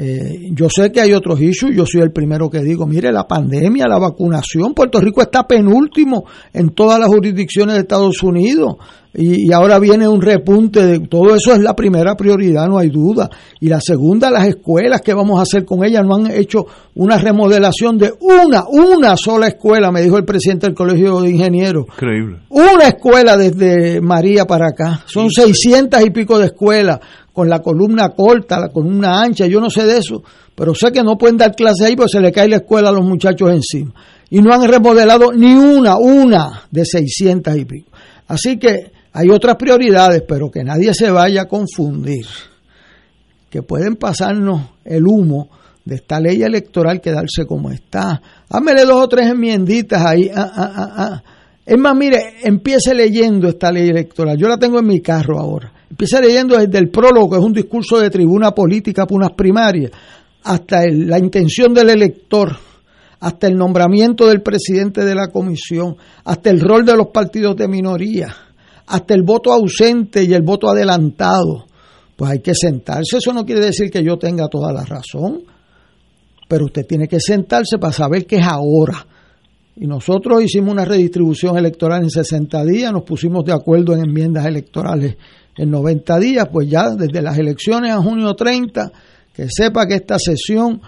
Eh, yo sé que hay otros issues, yo soy el primero que digo, mire, la pandemia, la vacunación, Puerto Rico está penúltimo en todas las jurisdicciones de Estados Unidos y, ahora viene un repunte de todo eso es la primera prioridad, no hay duda. Y la segunda, las escuelas, ¿qué vamos a hacer con ellas? No han hecho una remodelación de una, una sola escuela, me dijo el presidente del Colegio de Ingenieros. Increíble. Una escuela desde María para acá. Son seiscientas y pico de escuelas con la columna corta, la columna ancha, yo no sé de eso, pero sé que no pueden dar clase ahí porque se le cae la escuela a los muchachos encima. Y no han remodelado ni una, una de 600 y pico. Así que Hay otras prioridades, pero que nadie se vaya a confundir, que pueden pasarnos el humo de esta ley electoral quedarse como está. Hámele dos o tres enmienditas ahí. Ah, ah, ah, ah. Es más, mire, empiece leyendo esta ley electoral. Yo la tengo en mi carro ahora. Empiece leyendo desde el prólogo, que es un discurso de tribuna política para unas primarias, hasta la intención del elector, hasta el nombramiento del presidente de la comisión, hasta el rol de los partidos de minoría, hasta el voto ausente y el voto adelantado. Pues hay que sentarse. Eso no quiere decir que yo tenga toda la razón, pero usted tiene que sentarse para saber que es ahora. Y nosotros hicimos una redistribución electoral en 60 días, nos pusimos de acuerdo en enmiendas electorales en 90 días, pues ya desde las elecciones a junio 30, que sepa que esta sesión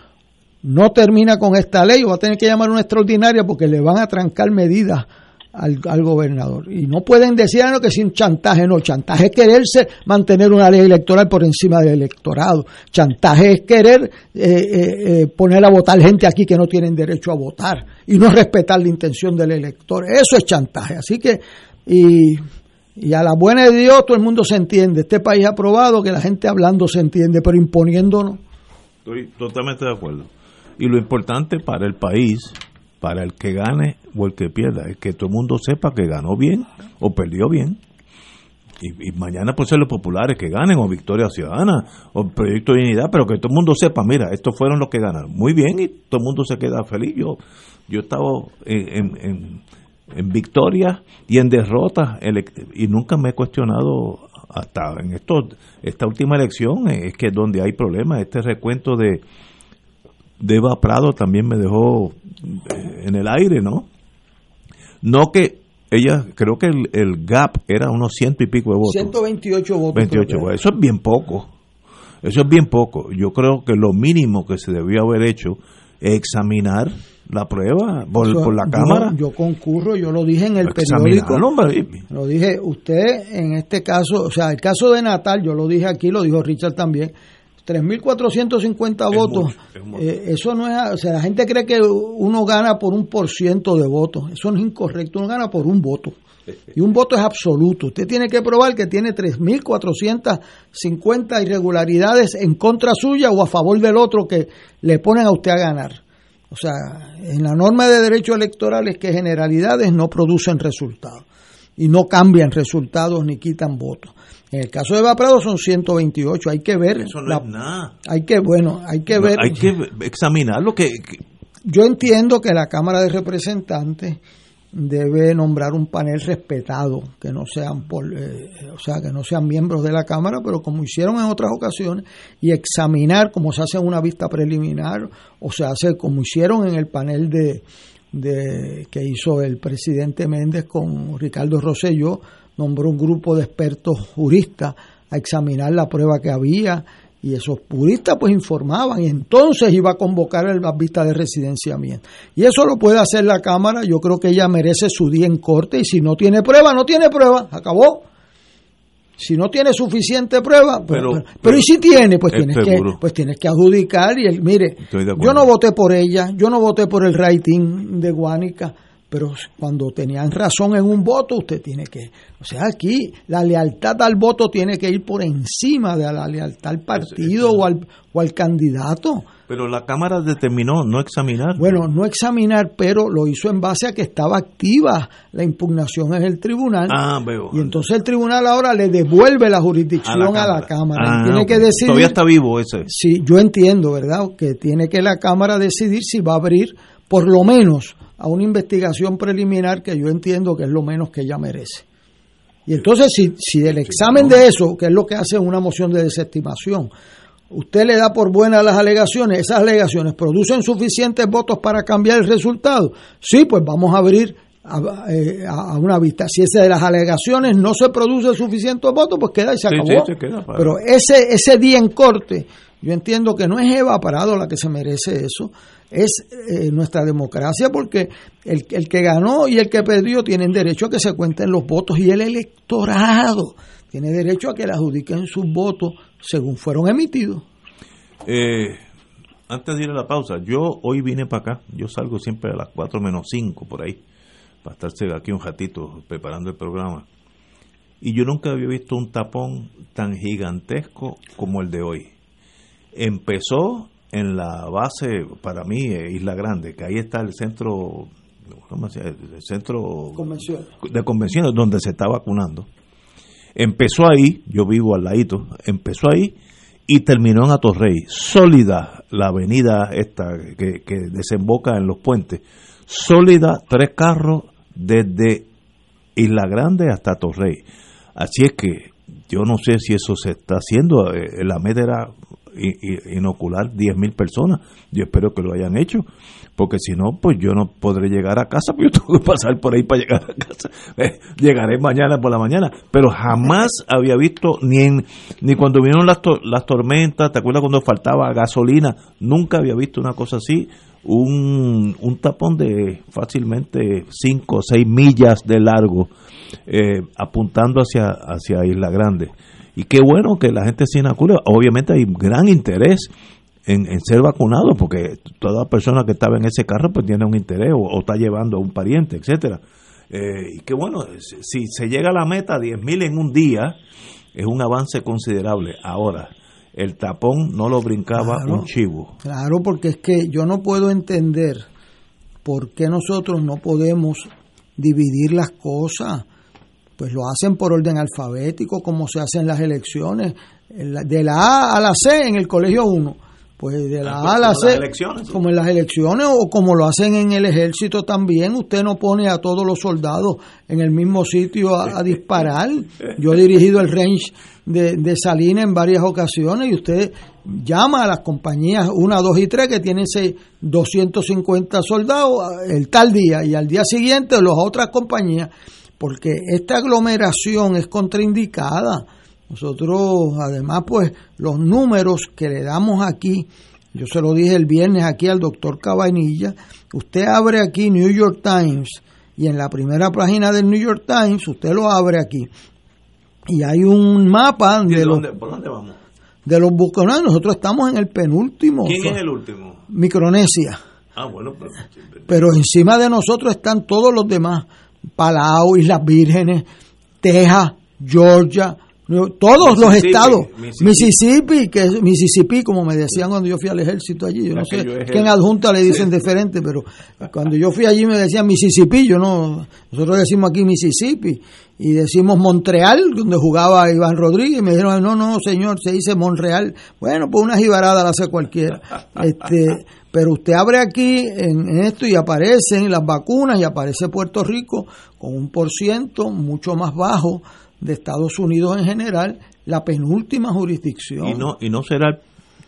no termina con esta ley o va a tener que llamar una extraordinaria porque le van a trancar medidas al, al gobernador. Y no pueden decir ah, no, que sin chantaje, no, chantaje es quererse mantener una ley electoral por encima del electorado. Chantaje es querer eh, eh, eh, poner a votar gente aquí que no tienen derecho a votar y no respetar la intención del elector. Eso es chantaje. Así que, y, y a la buena de Dios todo el mundo se entiende. Este país ha probado que la gente hablando se entiende, pero imponiéndonos. Estoy totalmente de acuerdo. Y lo importante para el país, para el que gane o el que pierda, es que todo el mundo sepa que ganó bien o perdió bien. Y, mañana puede ser los populares que ganen, o Victoria Ciudadana, o Proyecto de Unidad, pero que todo el mundo sepa, mira, estos fueron los que ganaron. Muy bien, y todo el mundo se queda feliz. Yo, yo estaba en, en, en, en victorias y en derrotas, y nunca me he cuestionado hasta en esto, esta última elección, eh, es que donde hay problemas, este recuento de, de Eva Prado también me dejó eh, en el aire, ¿no? No que ella, creo que el, el gap era unos ciento y pico de votos. 128 votos. 28 creo que votos. Eso es bien poco. Eso es bien poco. Yo creo que lo mínimo que se debió haber hecho es examinar la prueba por, la Cámara. Yo, concurro, yo lo dije en el periódico. Lo dije, usted en este caso, o sea, el caso de Natal, yo lo dije aquí, lo dijo Richard también, 3.450 votos, mucho, es mucho. eh, eso no es, o sea, la gente cree que uno gana por un por ciento de votos, eso no es incorrecto, uno gana por un voto. Y un voto es absoluto. Usted tiene que probar que tiene 3.450 irregularidades en contra suya o a favor del otro que le ponen a usted a ganar. O sea, en la norma de derecho electoral es que generalidades no producen resultados y no cambian resultados ni quitan votos. En el caso de Eva Prado son 128, hay que ver. Eso no la- es nada. Hay que, bueno, hay que No, ver. hay que examinar lo que- Yo entiendo que la Cámara de Representantes debe nombrar un panel respetado, que no sean por, eh, o sea, que no sean miembros de la Cámara, pero como hicieron en otras ocasiones, y examinar como se hace en una vista preliminar, o se hace como hicieron en el panel de, de que hizo el presidente Méndez con Ricardo Rosselló, nombró un grupo de expertos juristas a examinar la prueba que había y esos juristas pues informaban y entonces iba a convocar las vistas de residenciamiento. Y eso lo puede hacer la Cámara, yo creo que ella merece su día en corte. Y si no tiene prueba, no tiene prueba, acabó. Si no tiene suficiente prueba, pues, Pero- pero, pero, y si tiene, pues Es tienes que pues tienes que adjudicar y el mire, yo no voté por ella, yo no voté por el rating de Guánica, pero cuando tenían razón en un voto, usted tiene que, o sea, aquí la lealtad al voto tiene que ir por encima de la lealtad al partido o al, o al candidato. pero la Cámara determinó no examinar. Bueno, no examinar, pero lo hizo en base a que estaba activa la impugnación en el tribunal. Ah, veo. Y entonces el tribunal ahora le devuelve la jurisdicción a la Cámara. Ah, tiene que decidir. Todavía está vivo ese. Sí, yo entiendo, ¿verdad? Que tiene que la Cámara decidir si va a abrir por lo menos a una investigación preliminar que yo entiendo que es lo menos que ella merece. Y entonces, si, si el examen de eso, que es lo que hace una moción de desestimación, usted le da por buenas las alegaciones, esas alegaciones producen suficientes votos para cambiar el resultado, sí, pues vamos a abrir a, eh, a- a una vista. Si esa de las alegaciones no se produce suficientes votos, pues queda y se Sí, acabó. sí, queda Pero ese, ese día en corte, yo entiendo que no es Eva Parado la que se merece eso, es eh, nuestra democracia, porque el, el que ganó y el que perdió tienen derecho a que se cuenten los votos y el electorado tiene derecho a que le adjudiquen sus votos según fueron emitidos. Eh, antes de ir a la pausa, yo hoy vine para acá, yo salgo siempre a las 4 menos 5 por ahí, para estarse aquí un ratito preparando el programa. y yo nunca había visto un tapón tan gigantesco como el de hoy. Empezó en la base, para mí, eh, Isla Grande, que ahí está el centro, ¿cómo se llama? El centro Convención. de convenciones donde se está vacunando. Empezó ahí, yo vivo al ladito, empezó ahí y terminó en Atorrey. Sólida la avenida esta que, que desemboca en los puentes. Sólida, tres carros desde Isla Grande hasta Atorrey. Así es que yo no sé si eso se está haciendo. eh, La meta era inocular 10.000 personas. Yo espero que lo hayan hecho, porque si no, pues yo no podré llegar a casa, porque yo tengo que pasar por ahí para llegar a casa. Eh, Llegaré mañana por la mañana, pero jamás había visto, ni en, ni cuando vinieron las, las tormentas, ¿te acuerdas cuando faltaba gasolina? Nunca había visto una cosa así, un, un tapón de fácilmente 5 o 6 millas de largo, eh, apuntando hacia, hacia Isla Grande. Y qué bueno que la gente se inocule. Obviamente hay gran interés en, en ser vacunado, porque toda persona que estaba en ese carro pues tiene un interés o, o está llevando a un pariente, etcétera. Eh, y qué bueno, si se llega a la meta 10.000 en un día, es un avance considerable. Ahora, el tapón no lo brincaba Claro. un chivo. Claro, porque es que yo no puedo entender por qué nosotros no podemos dividir las cosas. Pues lo hacen por orden alfabético, como se hacen las elecciones, de la A a la C en el colegio 1. Pues de la A a la C, como en las elecciones o como lo hacen en el ejército también, usted no pone a todos los soldados en el mismo sitio a, a disparar. Yo he dirigido el range de, de Salina en varias ocasiones y usted llama a las compañías 1, 2 y 3 que tienen seis- 250 soldados el tal día y al día siguiente las otras compañías, porque esta aglomeración es contraindicada. Nosotros, además, pues los números que le damos aquí, yo se lo dije el viernes aquí al doctor Cabanilla, usted abre aquí New York Times y en la primera página del New York Times, usted lo abre aquí y hay un mapa ¿Y de los, dónde- ¿Por dónde vamos? de los bucaneros. Nosotros estamos en el penúltimo. ¿Quién es el último? Micronesia. Ah, bueno, pero Pero encima de nosotros están todos los demás. Palau, Islas Vírgenes, Texas, Georgia, todos los estados. Mississippi. Mississippi, que es Mississippi, como me decían cuando yo fui al ejército allí. Yo no sé qué en adjunta le dicen diferente, pero cuando yo fui allí me decían Mississippi, yo no, nosotros decimos aquí Mississippi y decimos Montreal, donde jugaba Iván Rodríguez, y me dijeron, no, no, señor, se dice Montreal. Bueno, pues una jibarada la hace cualquiera. Este, pero usted abre aquí en, en esto y aparecen las vacunas y aparece Puerto Rico con un por ciento mucho más bajo de Estados Unidos en general, la penúltima jurisdicción. y no y no será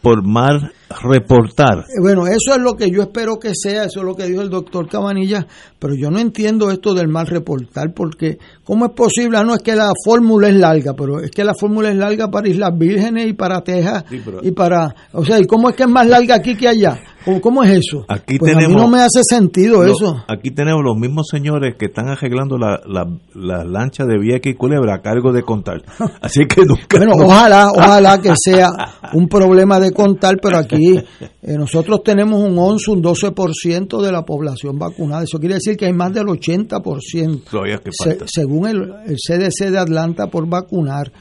por mal reportar. Eh, Bueno, eso es lo que yo espero que sea, eso es lo que dijo el doctor Cabanilla, pero yo no entiendo esto del mal reportar, porque ¿cómo es posible? Ah, no es que la fórmula es larga, pero es que la fórmula es larga para Islas Vírgenes y para Texas Sí, pero- y para, o sea, ¿y cómo es que es más larga aquí que allá? ¿Cómo, es eso? Aquí Pues a mí tenemos no me hace sentido Lo- eso. Aquí tenemos los mismos señores que están arreglando la, la, la lancha de Vieques y Culebra a cargo de contar. Así que nunca. Bueno, ojalá, ojalá que sea un problema de contar, pero aquí eh, nosotros tenemos un 11, un 12% de la población vacunada. Eso quiere decir que hay más del 80%. Todavía que Se- según el, el CDC de Atlanta por vacunar,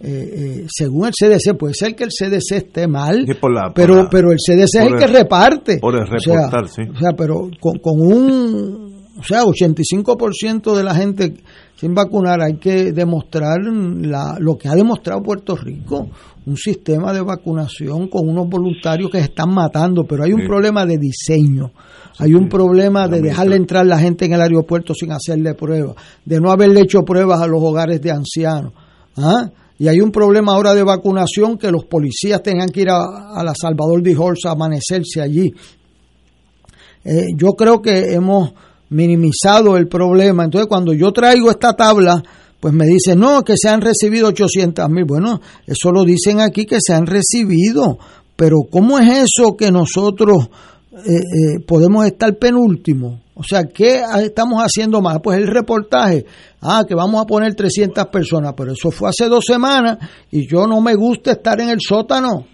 eh, eh, según el CDC, puede ser que el CDC esté mal, la- pero, la- pero el CDC es el que reparte. por el O sea, reportar, sí. o sea, pero con, con un, o sea, 85% de la gente sin vacunar hay que demostrar la, lo que ha demostrado Puerto Rico, un sistema de vacunación con unos voluntarios que se están matando, pero hay un Sí. problema de diseño, hay un problema de dejarle entrar la gente en el aeropuerto sin hacerle pruebas, de no haberle hecho pruebas a los hogares de ancianos. ¿ah? Y hay un problema ahora de vacunación que los policías tengan que ir a, la Salvador de a amanecerse allí. Eh, yo creo que hemos minimizado el problema. Entonces, cuando yo traigo esta tabla, pues me dicen, no, que se han recibido 800 mil. Bueno, eso lo dicen aquí que se han recibido. Pero ¿cómo es eso que nosotros eh, eh, podemos estar penúltimo? O sea, ¿qué estamos haciendo más? Pues el reportaje, ah, que vamos a poner 300 personas, pero eso fue hace dos semanas y yo no me gusta estar en el sótano.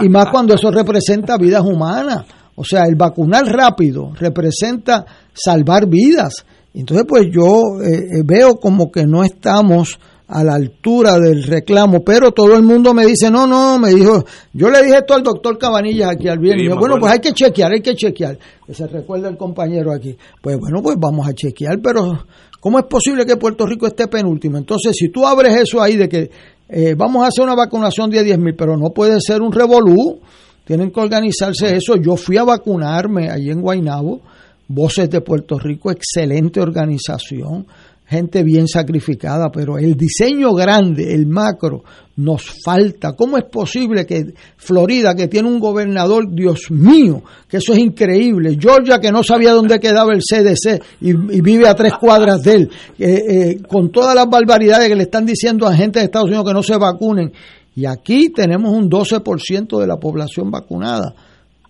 Y más cuando eso representa vidas humanas. O sea, el vacunar rápido representa salvar vidas. Entonces, pues yo eh, eh, veo como que no estamos a la altura del reclamo, pero todo el mundo me dice, no, no, me dijo, yo le dije esto al doctor Cabanillas aquí al viernes, Sí, yo, bueno, pues hay que chequear, hay que chequear, que se recuerda el compañero aquí, pues bueno, pues vamos a chequear, pero ¿cómo es posible que Puerto Rico esté penúltimo? Entonces, si tú abres eso ahí de que eh, vamos a hacer una vacunación de 10 mil, pero no puede ser un revolú, tienen que organizarse eso, yo fui a vacunarme allí en Guaynabo, Voces de Puerto Rico, excelente organización, gente bien sacrificada, pero el diseño grande, el macro, nos falta. ¿Cómo es posible que Florida, que tiene un gobernador, Dios mío, que eso es increíble, Georgia, que no sabía dónde quedaba el CDC y, vive a tres cuadras de él, eh, eh, con todas las barbaridades que le están diciendo a gente de Estados Unidos que no se vacunen, y aquí tenemos un 12% de la población vacunada.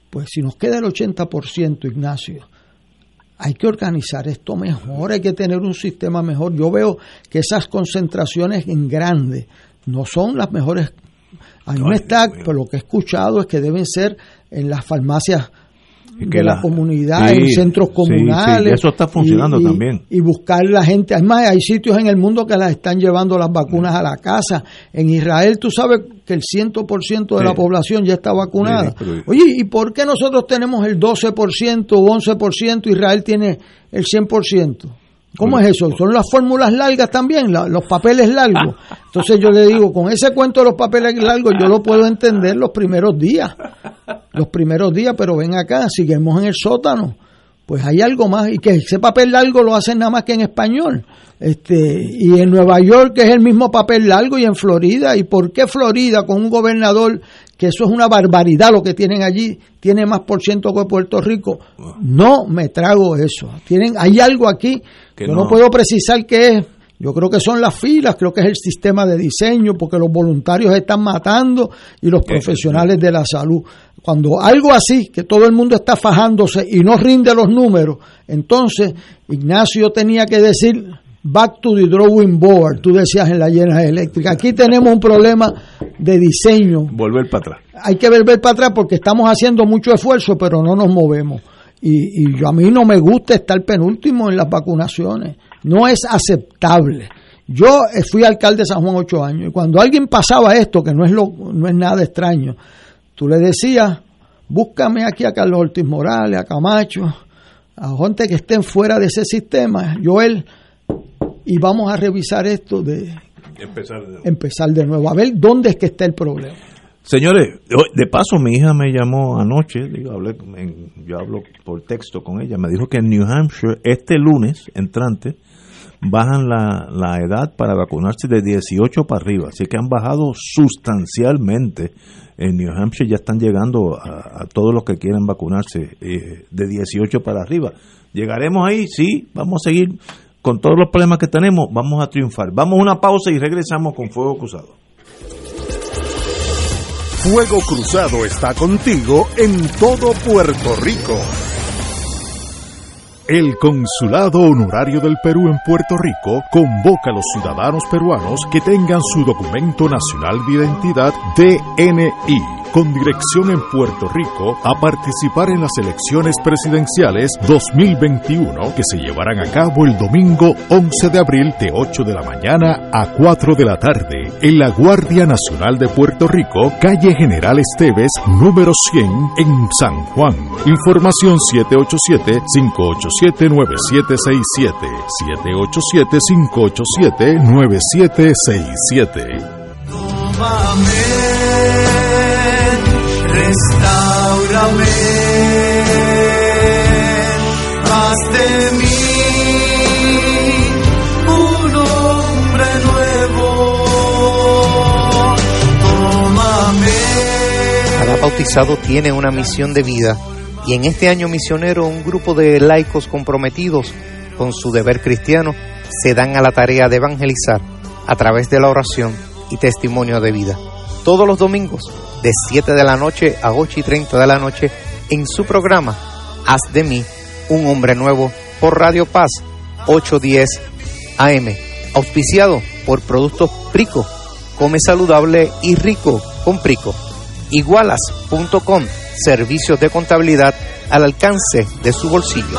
Pues si nos queda el 80%, Ignacio, hay que organizar esto mejor, hay que tener un sistema mejor. Yo veo que esas concentraciones en grande no son las mejores. A mí me está, por lo que he escuchado, es que deben ser en las farmacias de la, la- comunidad, Sí, en centros comunales. sí, eso está funcionando y- también. Y buscar la gente. Además, hay sitios en el mundo que las están llevando las vacunas a la casa. En Israel, tú sabes que el 100% de la población ya está vacunada. Pero- Oye, ¿y por qué nosotros tenemos el 12% o 11% y Israel tiene el 100%? ¿Cómo es eso? ¿Son las fórmulas largas también? los papeles largos. Entonces yo le digo, con ese cuento de los papeles largos yo lo puedo entender los primeros días. Los primeros días, pero ven acá, seguimos en el sótano. Pues hay algo más y que ese papel largo lo hacen nada más que en español. Este, y en Nueva York es el mismo papel largo y en Florida. ¿Y por qué Florida con un gobernador que eso es una barbaridad lo que tienen allí, tiene más por ciento que Puerto Rico? No me trago eso. Tienen hay algo aquí Que yo no. no. puedo precisar qué es. Yo creo que son las filas, creo que es el sistema de diseño, porque los voluntarios están matando y los profesionales de la salud. Cuando algo así, que todo el mundo está fajándose y no rinde los números, entonces Ignacio tenía que decir back to the drawing board, tú decías en la llena eléctrica. Aquí tenemos un problema de diseño, Volver para atrás. hay que volver para atrás porque estamos haciendo mucho esfuerzo, pero no nos movemos. Y, y yo a mí no me gusta estar penúltimo en las vacunaciones. No es aceptable. Yo eh, fui alcalde de San Juan ocho años y cuando alguien pasaba esto, que no es, lo, no es nada extraño, tú le decías, búscame aquí a Carlos Ortiz Morales, a Camacho, a gente que estén fuera de ese sistema, Joel, y vamos a revisar esto de Empezar de- empezar de nuevo, a ver dónde es que está el problema. Señores, de paso mi hija me llamó anoche, digo, hablé, en- yo hablo por texto con ella, me dijo que en New Hampshire este lunes entrante bajan la, la edad para vacunarse de 18 para arriba, así que han bajado sustancialmente. En New Hampshire ya están llegando a, todos los que quieren vacunarse eh, de 18 para arriba. ¿Llegaremos ahí? Sí, vamos a seguir con todos los problemas que tenemos, vamos a triunfar. Vamos a una pausa y regresamos con Fuego Cruzado. Fuego Cruzado está contigo en todo Puerto Rico. El Consulado Honorario del Perú en Puerto Rico convoca a los ciudadanos peruanos que tengan su documento nacional de identidad DNI con dirección en Puerto Rico a participar en las elecciones presidenciales 2021 que se llevarán a cabo el domingo 11 de abril de 8 de la mañana a 4 de la tarde en la Guardia Nacional de Puerto Rico, calle General Esteves, número 100 en San Juan. Información 787-587-9767. 787-587-9767. Restaurame, haz de mí un hombre nuevo. Tómame. Cada bautizado tiene una misión de vida y en este año misionero un grupo de laicos comprometidos con su deber cristiano se dan a la tarea de evangelizar a través de la oración y testimonio de vida. Todos los domingos de 7 de la noche a 8 y 30 de la noche en su programa Haz de mí un hombre nuevo por Radio Paz 810 AM, auspiciado por Productos Prico. Come saludable y rico con Prico. Igualas.com, servicios de contabilidad al alcance de su bolsillo.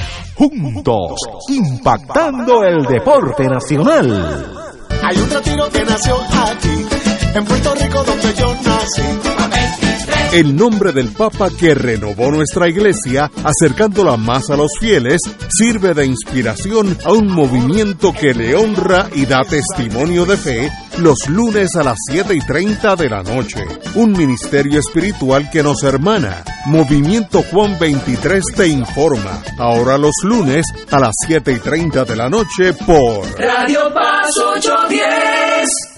Juntos, impactando el deporte nacional. Hay un retiro que nació aquí, en Puerto Rico donde yo nací. El nombre del Papa que renovó nuestra iglesia, acercándola más a los fieles, sirve de inspiración a un movimiento que le honra y da testimonio de fe los lunes a las 7 y 30 de la noche. Un ministerio espiritual que nos hermana. Movimiento Juan 23 te informa. Ahora los lunes a las 7 y 30 de la noche por Radio Paz 810 para cambiar el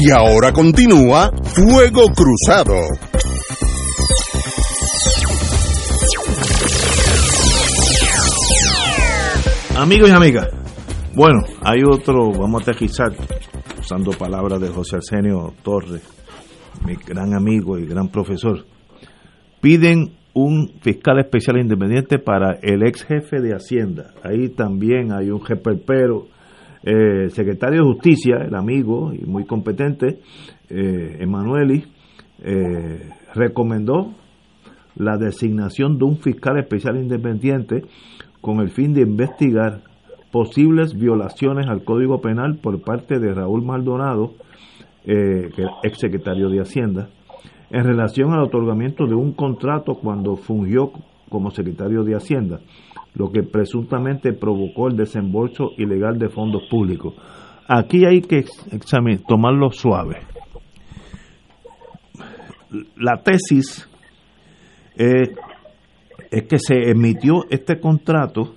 Y ahora continúa Fuego Cruzado. Amigos y amigas, bueno, hay otro, vamos a aterrizar, usando palabras de José Arsenio Torres, mi gran amigo y gran profesor. Piden un fiscal especial independiente para el ex jefe de Hacienda. Ahí también hay un jefe pero eh, secretario de Justicia, el amigo y muy competente, eh, Emanueli, eh, recomendó la designación de un fiscal especial independiente con el fin de investigar posibles violaciones al Código Penal por parte de Raúl Maldonado, eh, exsecretario de Hacienda, en relación al otorgamiento de un contrato cuando fungió como secretario de Hacienda, lo que presuntamente provocó el desembolso ilegal de fondos públicos. Aquí hay que examinar, tomarlo suave. La tesis es es que se emitió este contrato,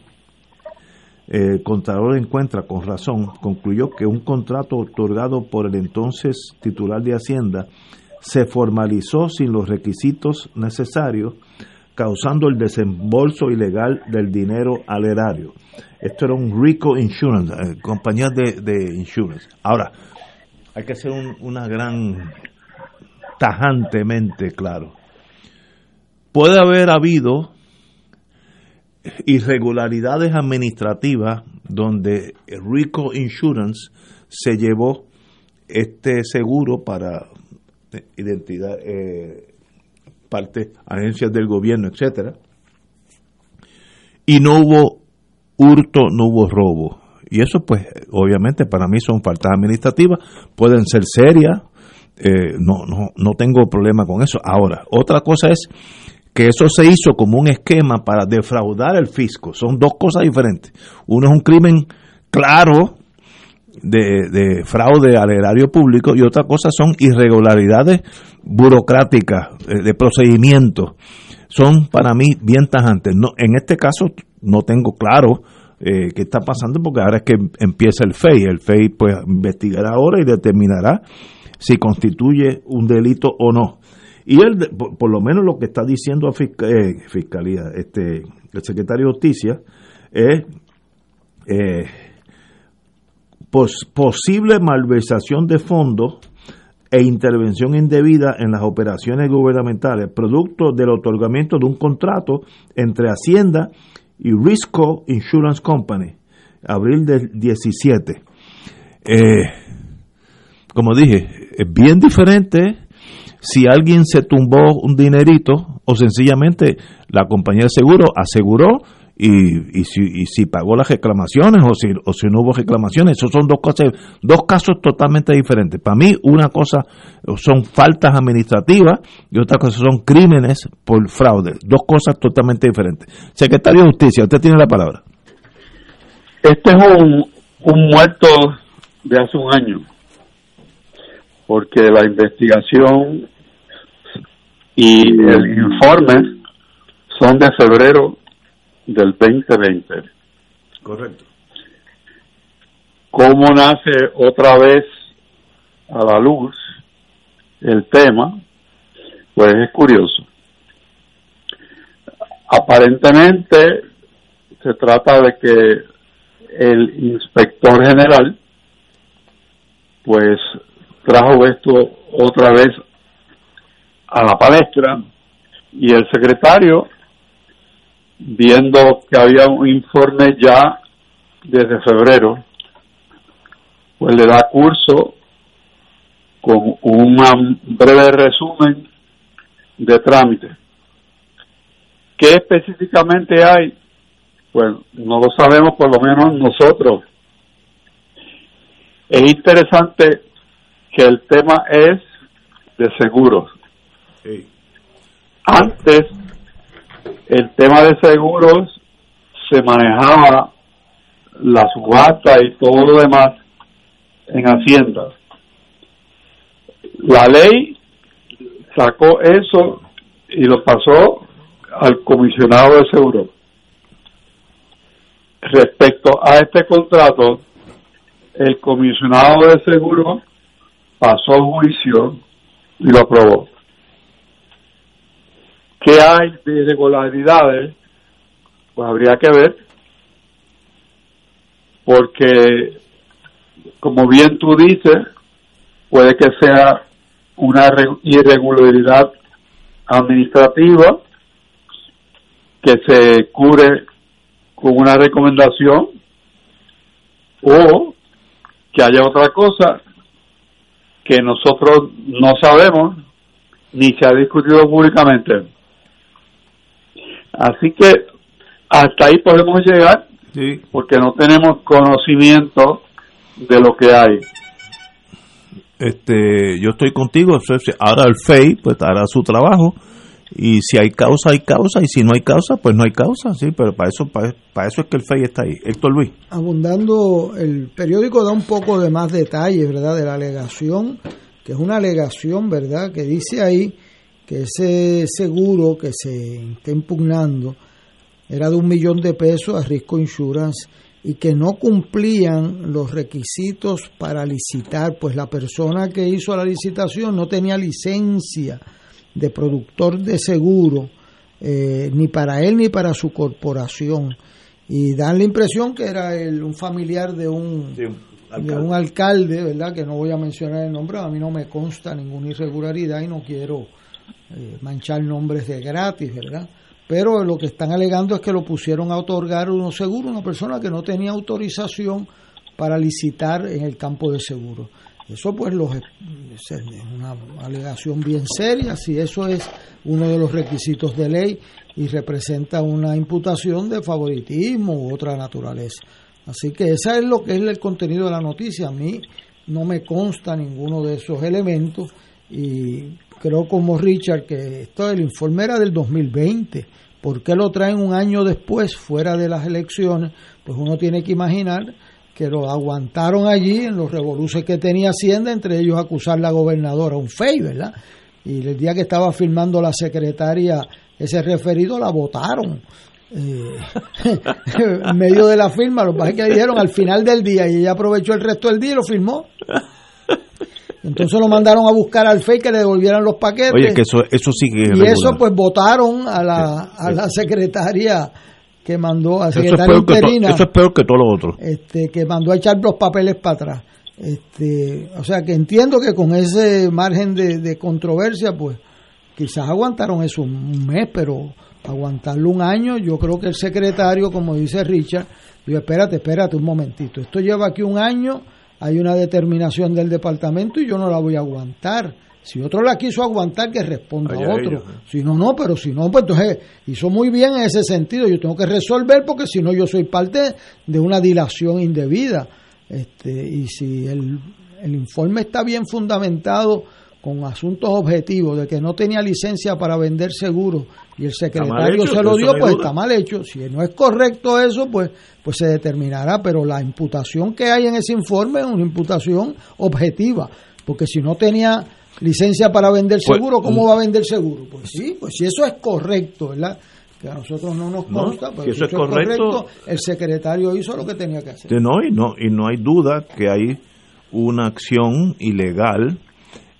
eh, el contador encuentra con razón, concluyó que un contrato otorgado por el entonces titular de Hacienda se formalizó sin los requisitos necesarios, causando el desembolso ilegal del dinero al erario. Esto era un Rico Insurance, eh, compañía de, de, insurance. Ahora, hay que ser un, una gran tajantemente claro. Puede haber habido irregularidades administrativas donde Rico Insurance se llevó este seguro para identidad, eh, parte, agencias del gobierno, etcétera, y no hubo hurto, no hubo robo. Y eso, pues, obviamente para mí son faltas administrativas, pueden ser serias, eh, no, no, no tengo problema con eso. Ahora, otra cosa es que eso se hizo como un esquema para defraudar el fisco. Son dos cosas diferentes. Uno es un crimen claro de, de, fraude al erario público y otra cosa son irregularidades burocráticas, de, de procedimientos. Son para mí bien tajantes. No, en este caso no tengo claro eh, qué está pasando porque ahora es que empieza el FEI. El FEI pues investigará ahora y determinará si constituye un delito o no. Y él, por, lo menos lo que está diciendo a fisc eh, Fiscalía, este, el secretario de Justicia, es eh, pos, posible malversación de fondos e intervención indebida en las operaciones gubernamentales, producto del otorgamiento de un contrato entre Hacienda y Risco Insurance Company, abril del 17. Eh, como dije, es bien diferente si alguien se tumbó un dinerito o sencillamente la compañía de seguro aseguró y, y, si, y si pagó las reclamaciones o si, o si no hubo reclamaciones. Esos son dos cosas, dos casos totalmente diferentes. Para mí, una cosa son faltas administrativas y otra cosa son crímenes por fraude. Dos cosas totalmente diferentes. Secretario de Justicia, usted tiene la palabra. Este es un, un muerto de hace un año, porque la investigación y el informe son de febrero del 2020. Correcto. ¿Cómo nace otra vez a la luz el tema? Pues es curioso. Aparentemente se trata de que el inspector general pues trajo esto otra vez a la palestra y el secretario viendo que había un informe ya desde febrero, pues le da curso con un breve resumen de trámite. ¿Qué específicamente hay? Pues no lo sabemos por lo menos nosotros. Es interesante que el tema es de seguros. Antes el tema de seguros se manejaba la subasta y todo lo demás en Hacienda. La ley sacó eso y lo pasó al comisionado de seguros. Respecto a este contrato, el comisionado de seguros pasó juicio y lo aprobó. ¿Qué hay de irregularidades? Pues habría que ver, porque como bien tú dices, puede que sea una irregularidad administrativa que se cure con una recomendación o que haya otra cosa que nosotros no sabemos ni se ha discutido públicamente. Así que hasta ahí podemos llegar porque no tenemos conocimiento de lo que hay. Este, yo estoy contigo, ahora el FEI pues hará su trabajo y si hay causa hay causa y si no hay causa pues no hay causa, sí, pero para eso para, eso es que el FEI está ahí. Héctor Luis. Abundando, el periódico da un poco de más detalles, ¿verdad? De la alegación, que es una alegación, ¿verdad? Que dice ahí que ese seguro que se está impugnando era de un millón de pesos a Risco Insurance y que no cumplían los requisitos para licitar, pues la persona que hizo la licitación no tenía licencia de productor de seguro, eh, ni para él ni para su corporación. Y dan la impresión que era el, un familiar de un, de un alcalde, ¿verdad? Que no voy a mencionar el nombre, a mí no me consta ninguna irregularidad y no quiero eh, manchar nombres de gratis, ¿verdad? Pero lo que están alegando es que lo pusieron a otorgar uno seguro a una persona que no tenía autorización para licitar en el campo de seguro. Eso pues los, es una alegación bien seria, si eso es uno de los requisitos de ley y representa una imputación de favoritismo u otra naturaleza. Así que esa es lo que es el contenido de la noticia. A mí no me consta ninguno de esos elementos y creo como Richard que esto el informe era del 2020. ¿Por qué lo traen un año después, fuera de las elecciones? Pues uno tiene que imaginar que lo aguantaron allí en los revoluciones que tenía Hacienda, entre ellos acusar la gobernadora, un fey, ¿verdad? Y el día que estaba firmando la secretaria ese referido, la votaron. Eh, en medio de la firma, lo que pasa es que dijeron al final del día y ella aprovechó el resto del día y lo firmó. Entonces lo mandaron a buscar al FEI que le devolvieran los paquetes. Oye, que eso, eso sí que Y eso pues votaron a la, a la secretaria que mandó, a secretaria eso es, interina, eso es peor que todo lo otro. Este, que mandó a echar los papeles para atrás. Este, o sea que entiendo que con ese margen de, de controversia, pues quizás aguantaron eso un mes, pero aguantarlo un año. Yo creo que el secretario, como dice Richard, dijo, espérate, espérate un momentito, esto lleva aquí un año, hay una determinación del departamento y yo no la voy a aguantar. Si otro la quiso aguantar, que responda Allá otro. ellos. Si no, no, pero si no, pues entonces hizo muy bien en ese sentido. Yo tengo que resolver porque si no, yo soy parte de una dilación indebida. Este, y si el, el informe está bien fundamentado con asuntos objetivos de que no tenía licencia para vender seguros y el secretario hecho, se lo dio, pues duda. está mal hecho. Si no es correcto eso, pues, pues se determinará. Pero la imputación que hay en ese informe es una imputación objetiva. Porque si no tenía licencia para vender Pues, seguro, ¿cómo un- va a vender seguro? Pues sí, pues si eso es correcto, ¿verdad? Que a nosotros no nos No, consta, pero que si eso es correcto. el secretario hizo lo que tenía que hacer. No, y no, y no hay duda que hay una acción ilegal.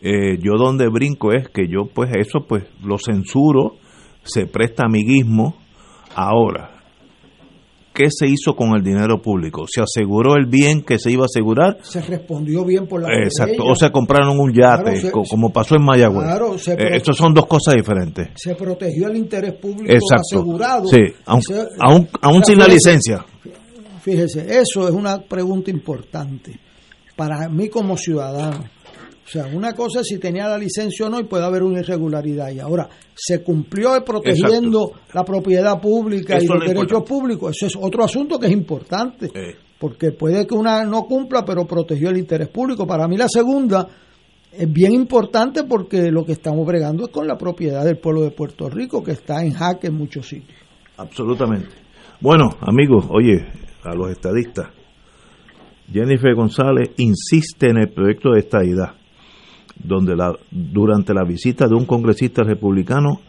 Eh, yo donde brinco es que yo pues eso pues lo censuro, se presta amiguismo. Ahora, ¿qué se hizo con el dinero público? ¿Se aseguró el bien que se iba a asegurar? Se respondió bien por la Exacto, o se compraron un yate, Claro, se- co- como pasó en Mayagüez. Claro, Eh, son dos cosas diferentes. se protegió el interés público Exacto. asegurado. Sí, Se- aun sin la licencia. Fíjese, eso es una pregunta importante para mí como ciudadano. O sea, una cosa es si tenía la licencia o no y puede haber una irregularidad. Y ahora, se cumplió protegiendo la propiedad pública y los derechos importante. públicos. Eso es otro asunto que es importante. Eh, Porque puede que una no cumpla, pero protegió el interés público. Para mí la segunda es bien importante porque lo que estamos bregando es con la propiedad del pueblo de Puerto Rico, que está en jaque en muchos sitios. Absolutamente. Bueno, amigos, oye, a los estadistas, Jennifer González insiste en el proyecto de estadidad, donde la, durante la visita de un congresista republicano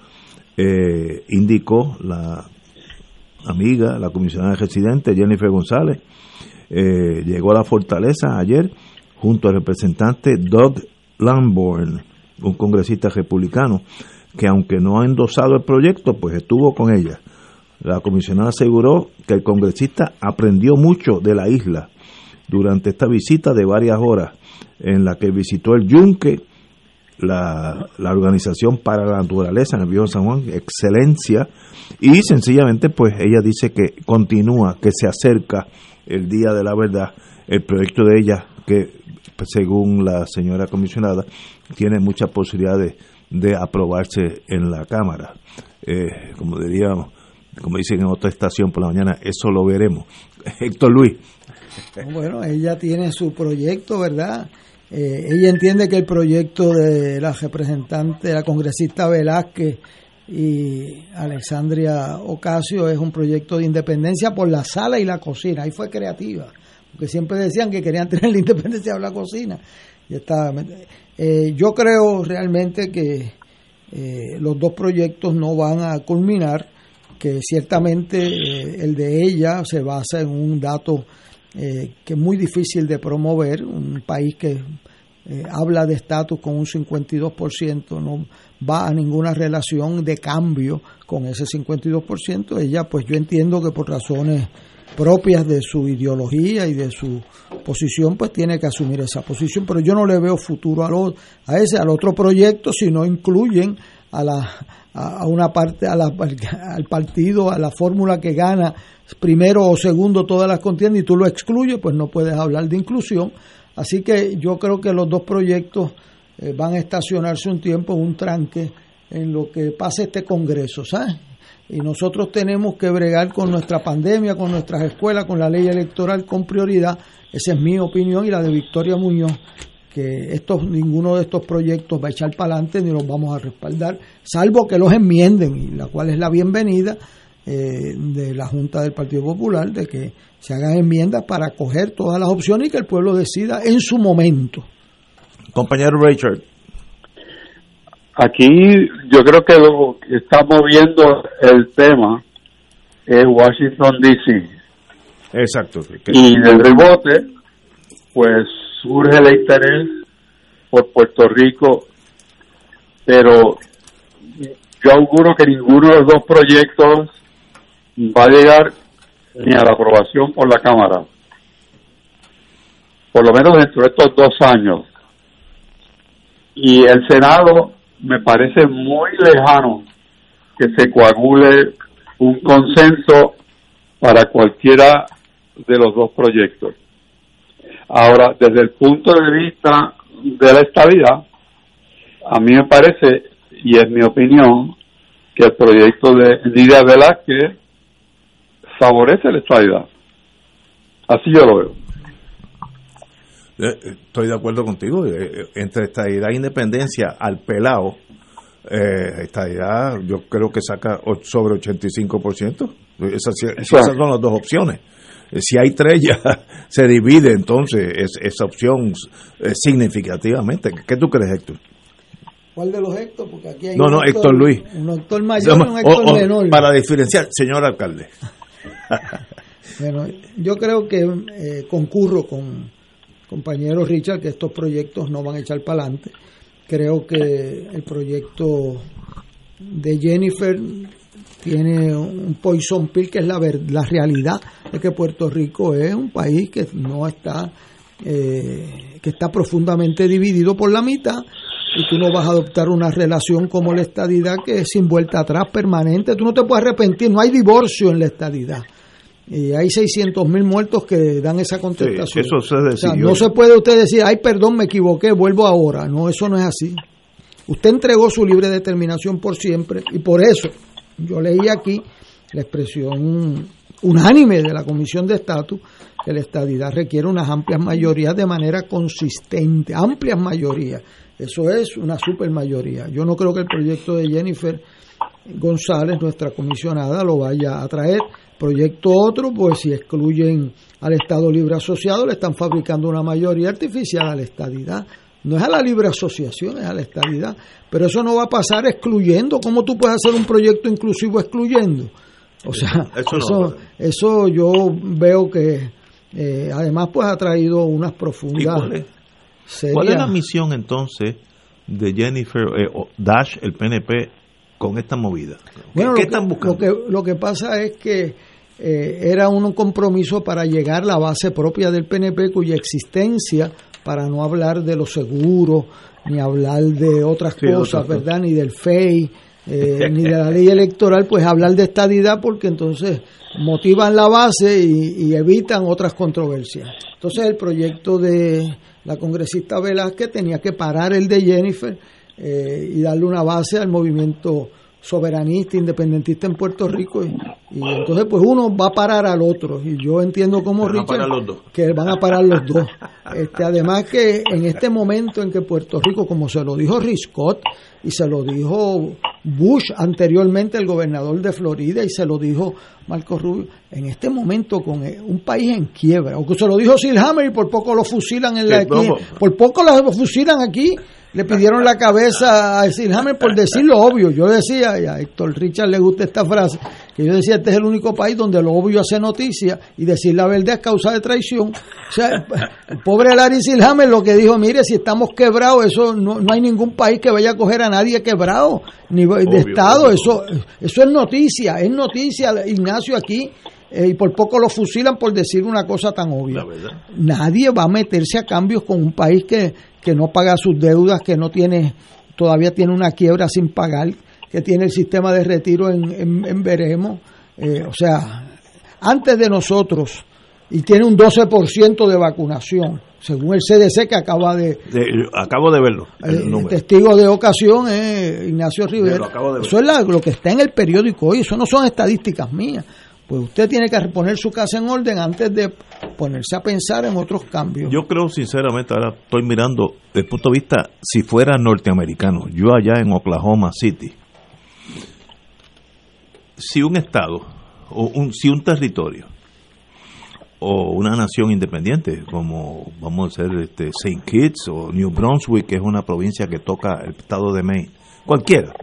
eh, indicó la amiga, la comisionada residente Jennifer González, eh, llegó a la fortaleza ayer junto al representante Doug Lamborn, un congresista republicano, que aunque no ha endosado el proyecto, pues estuvo con ella. La comisionada aseguró que el congresista aprendió mucho de la isla durante esta visita de varias horas en la que visitó el Yunque, la, la Organización para la Naturaleza en el Viejo San Juan, excelencia, y sencillamente pues ella dice que continúa, que se acerca el día de la verdad, el proyecto de ella que según la señora comisionada tiene muchas posibilidades de aprobarse en la Cámara. Eh, como diríamos, como dicen en otra estación por la mañana, eso lo veremos. Héctor Luis. Bueno, ella tiene su proyecto, ¿verdad? Eh, ella entiende que el proyecto de la representante, la congresista Velázquez y Alexandria Ocasio es un proyecto de independencia por la sala y la cocina. Ahí fue creativa, porque siempre decían que querían tener la independencia por la cocina. Y está, eh, yo creo realmente que eh, los dos proyectos no van a culminar, que ciertamente eh, el de ella se basa en un dato eh, que es muy difícil de promover, un país que eh, habla de estatus con un 52%, no va a ninguna relación de cambio con ese 52%. Ella, pues yo entiendo que por razones propias de su ideología y de su posición, pues tiene que asumir esa posición, pero yo no le veo futuro a, a ese, al otro proyecto si no incluyen a la a una parte a la, al partido a la fórmula que gana primero o segundo todas las contiendas y tú lo excluyes pues no puedes hablar de inclusión así que yo creo que los dos proyectos eh, van a estacionarse un tiempo en un tranque en lo que pase este congreso ¿sabes? y nosotros tenemos que bregar con nuestra pandemia con nuestras escuelas con la ley electoral con prioridad esa es mi opinión y la de Victoria Muñoz que estos ninguno de estos proyectos va a echar para adelante ni los vamos a respaldar, salvo que los enmienden, y la cual es la bienvenida eh, de la Junta del Partido Popular, de que se hagan enmiendas para coger todas las opciones y que el pueblo decida en su momento. Compañero Richard. Aquí yo creo que lo que está moviendo el tema es Washington DC Exacto. y del rebote pues surge el interés por Puerto Rico pero yo auguro que ninguno de los dos proyectos va a llegar ni a la aprobación por la Cámara por lo menos dentro de estos dos años y el Senado me parece muy lejano que se coagule un consenso para cualquiera de los dos proyectos. Ahora, desde el punto de vista de la estabilidad, a mí me parece, y es mi opinión, que el proyecto de Lidia Velázquez favorece la estabilidad. Así yo lo veo. Eh, Estoy de acuerdo contigo. eh, Entre estadidad e independencia al pelado, eh, estadidad yo creo que saca sobre 85%. Esas, esas son las dos opciones. Eh, Si hay tres ya se divide entonces es- esa opción eh, significativamente. ¿Qué tú crees, Héctor? ¿Cuál de los Héctor? Porque aquí hay No, un no, Héctor Luis. Un Héctor mayor y un O- Héctor o- menor. para diferenciar, señor alcalde. Bueno, yo creo que eh, concurro con compañero Richard que estos proyectos no van a echar para adelante. Creo que el proyecto de Jennifer tiene un poison pill que es la, ver- la realidad de que Puerto Rico es un país que no está eh, que está profundamente dividido por la mitad y tú no vas a adoptar una relación como la estadidad que es sin vuelta atrás permanente. Tú no te puedes arrepentir, no hay divorcio en la estadidad. Y hay 600 mil muertos que dan esa contestación. Sí, eso se O sea, decidió. no se puede usted decir, ay, perdón, me equivoqué, vuelvo ahora. No, eso no es así. Usted entregó su libre determinación por siempre y por eso yo leí aquí la expresión unánime de la Comisión de Estatus que la estadidad requiere unas amplias mayorías de manera consistente, amplias mayorías. Eso es una super mayoría. Yo no creo que el proyecto de Jennifer González, nuestra comisionada, lo vaya a traer. Proyecto otro, pues si excluyen al Estado Libre Asociado, le están fabricando una mayoría artificial a la estadidad. No es a la libre asociación, es a la estadidad. Pero eso no va a pasar excluyendo. ¿Cómo tú puedes hacer un proyecto inclusivo excluyendo? O sea, Eso eso, no. eso, yo veo que eh, además pues ha traído unas ¿Y profundas cuál es? serias- ¿Cuál es la misión entonces de Jennifer eh, o Dash, el PNP, con esta movida? Bueno, ¿Qué lo, que, están buscando? Lo que, lo que pasa es que eh, era un compromiso para llegar a la base propia del PNP, cuya existencia, para no hablar de los seguros, ni hablar de otras Sí, cosas, ¿verdad? Ni del FEI, eh, ni de la ley electoral, pues hablar de estadidad, porque entonces motivan la base y, y evitan otras controversias. Entonces el proyecto de la congresista Velázquez tenía que parar el de Jennifer eh, y darle una base al movimiento soberanista, independentista en Puerto Rico y, y entonces pues uno va a parar al otro y yo entiendo como Van Richard que van a parar los dos. Este, además que en este momento en que Puerto Rico, como se lo dijo Riscott y se lo dijo Bush anteriormente, el gobernador de Florida, y se lo dijo Marco Rubio, en este momento con eh, un país en quiebra, o que se lo dijo Silhammer y por poco lo fusilan en la ¿cómo? por poco lo fusilan aquí, le pidieron la cabeza a Silhammer por decir lo obvio. Yo decía, y a Héctor Richard le gusta esta frase, que yo decía, este es el único país donde lo obvio hace noticia y decir la verdad es causa de traición. O sea, el pobre Larry Silhammer lo que dijo, mire, si estamos quebrados, eso no, no hay ningún país que vaya a coger a nadie quebrado, ni de Obvio, Estado, obvio. eso, eso es noticia, es noticia, Ignacio, aquí. Eh, y por poco lo fusilan por decir una cosa tan obvia. Nadie va a meterse a cambios con un país que, que no paga sus deudas, que no tiene, todavía tiene una quiebra sin pagar, que tiene el sistema de retiro en, en, en veremos. Eh, o sea, antes de nosotros, y tiene un 12% de vacunación, según el CDC que acaba de, De- acabo de verlo. el el número. testigo de ocasión es Ignacio Rivera. Eso es la- lo que está en el periódico hoy, eso no son estadísticas mías. Pues usted tiene que poner su casa en orden antes de ponerse a pensar en otros cambios. Yo creo sinceramente, ahora estoy mirando desde el punto de vista, si fuera norteamericano, yo allá en Oklahoma City, si un estado, o un, si un territorio, o una nación independiente, como vamos a ser este, St. Kitts o New Brunswick, que es una provincia que toca el estado de Maine, cualquiera,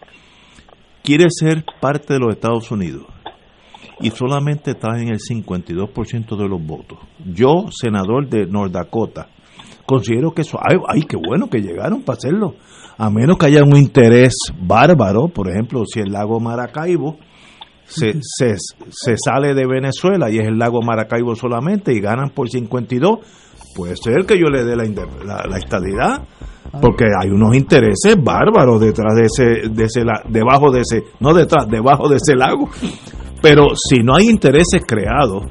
quiere ser parte de los Estados Unidos y solamente está en el 52% de los votos. Yo, senador de North Dakota, considero que eso, ay, ay, qué bueno que llegaron para hacerlo, a menos que haya un interés bárbaro, por ejemplo, si el lago Maracaibo se, se, se sale de Venezuela y es el lago Maracaibo solamente y ganan por 52, puede ser que yo le dé la, la, la estadidad, porque hay unos intereses bárbaros detrás de ese, de ese, debajo de ese, no detrás, debajo de ese lago. Pero si no hay intereses creados,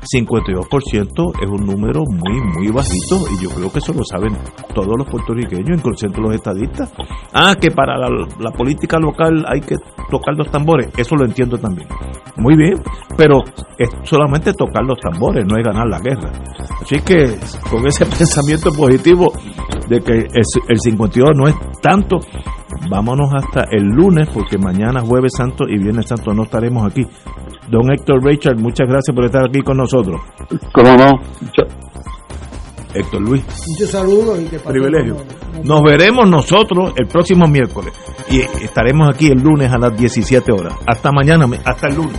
52% es un número muy, muy bajito y yo creo que eso lo saben todos los puertorriqueños, incluyendo los estadistas. Ah, que para la, política local hay que tocar los tambores, eso lo entiendo también. Muy bien, pero es solamente tocar los tambores, no es ganar la guerra. Así que con ese pensamiento positivo de que el, el 52 no es tanto, vámonos hasta el lunes porque mañana jueves santo y viernes santo no estaremos aquí. Don Héctor Richard, muchas gracias por estar aquí con nosotros. ¿Cómo no? Héctor Luis, Muchos saludos y que pasen privilegio. Nos veremos nosotros el próximo miércoles y estaremos aquí el lunes a las 17 horas. Hasta mañana, hasta el lunes.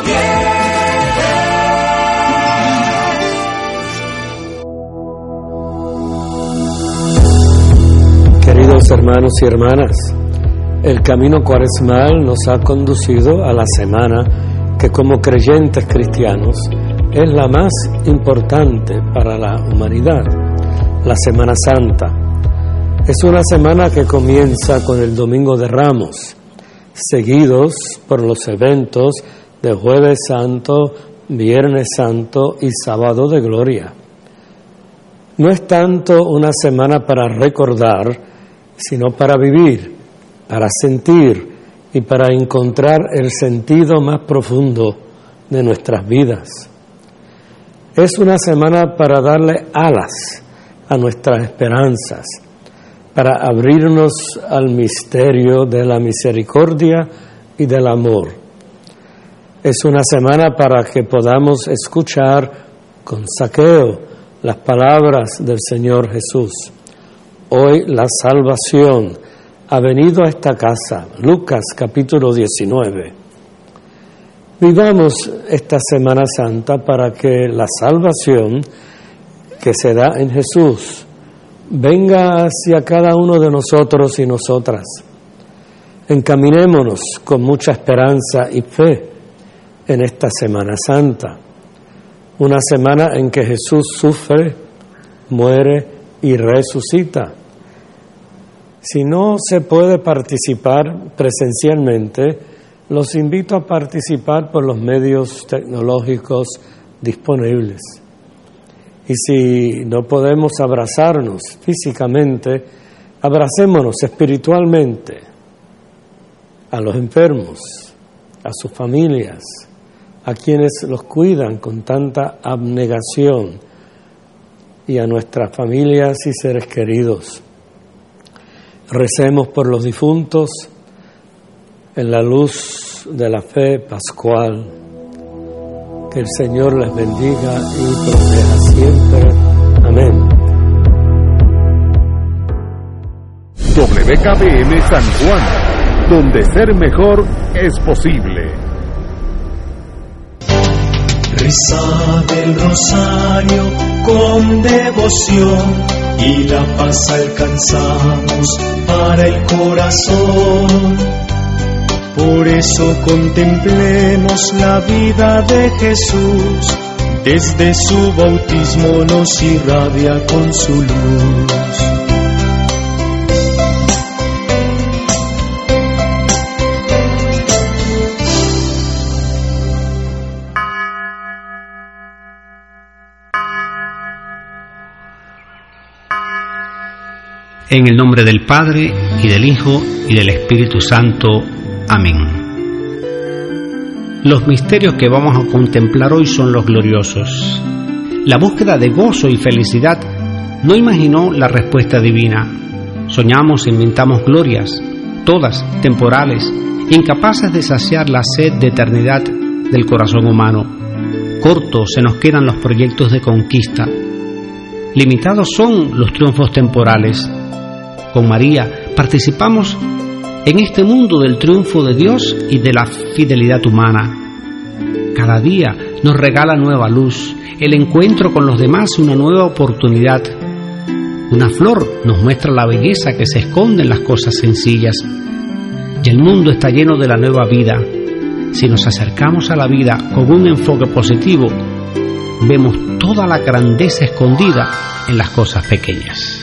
Queridos hermanos y hermanas, el camino cuaresmal nos ha conducido a la semana que como creyentes cristianos es la más importante para la humanidad, la Semana Santa. Es una semana que comienza con el Domingo de Ramos, seguidos por los eventos de Jueves Santo, Viernes Santo y Sábado de Gloria. No es tanto una semana para recordar, sino para vivir, para sentir y para encontrar el sentido más profundo de nuestras vidas. Es una semana para darle alas a nuestras esperanzas, para abrirnos al misterio de la misericordia y del amor. Es una semana para que podamos escuchar con saqueo las palabras del Señor Jesús. Hoy la salvación ha venido a esta casa. Lucas capítulo 19. Vivamos esta Semana Santa para que la salvación que se da en Jesús venga hacia cada uno de nosotros y nosotras. Encaminémonos con mucha esperanza y fe en esta Semana Santa, una semana en que Jesús sufre, muere y resucita. Si no se puede participar presencialmente, los invito a participar por los medios tecnológicos disponibles. Y si no podemos abrazarnos físicamente, abracémonos espiritualmente a los enfermos, a sus familias, a quienes los cuidan con tanta abnegación y a nuestras familias y seres queridos. Recemos por los difuntos en la luz de la fe pascual. Que el Señor les bendiga y proteja siempre. Amén. WKBM San Juan donde ser mejor es posible. Reza del rosario con devoción y la paz alcanzamos para el corazón. Por eso contemplemos la vida de Jesús, desde su bautismo nos irradia con su luz. En el nombre del Padre, y del Hijo, y del Espíritu Santo. Amén. Los misterios que vamos a contemplar hoy son los gloriosos. La búsqueda de gozo y felicidad no imaginó la respuesta divina. Soñamos e inventamos glorias, todas temporales, incapaces de saciar la sed de eternidad del corazón humano. Cortos se nos quedan los proyectos de conquista. Limitados son los triunfos temporales con María, participamos en este mundo del triunfo de Dios y de la fidelidad humana. Cada día nos regala nueva luz, el encuentro con los demás una nueva oportunidad. Una flor nos muestra la belleza que se esconde en las cosas sencillas. Y el mundo está lleno de la nueva vida. Si nos acercamos a la vida con un enfoque positivo, vemos toda la grandeza escondida en las cosas pequeñas.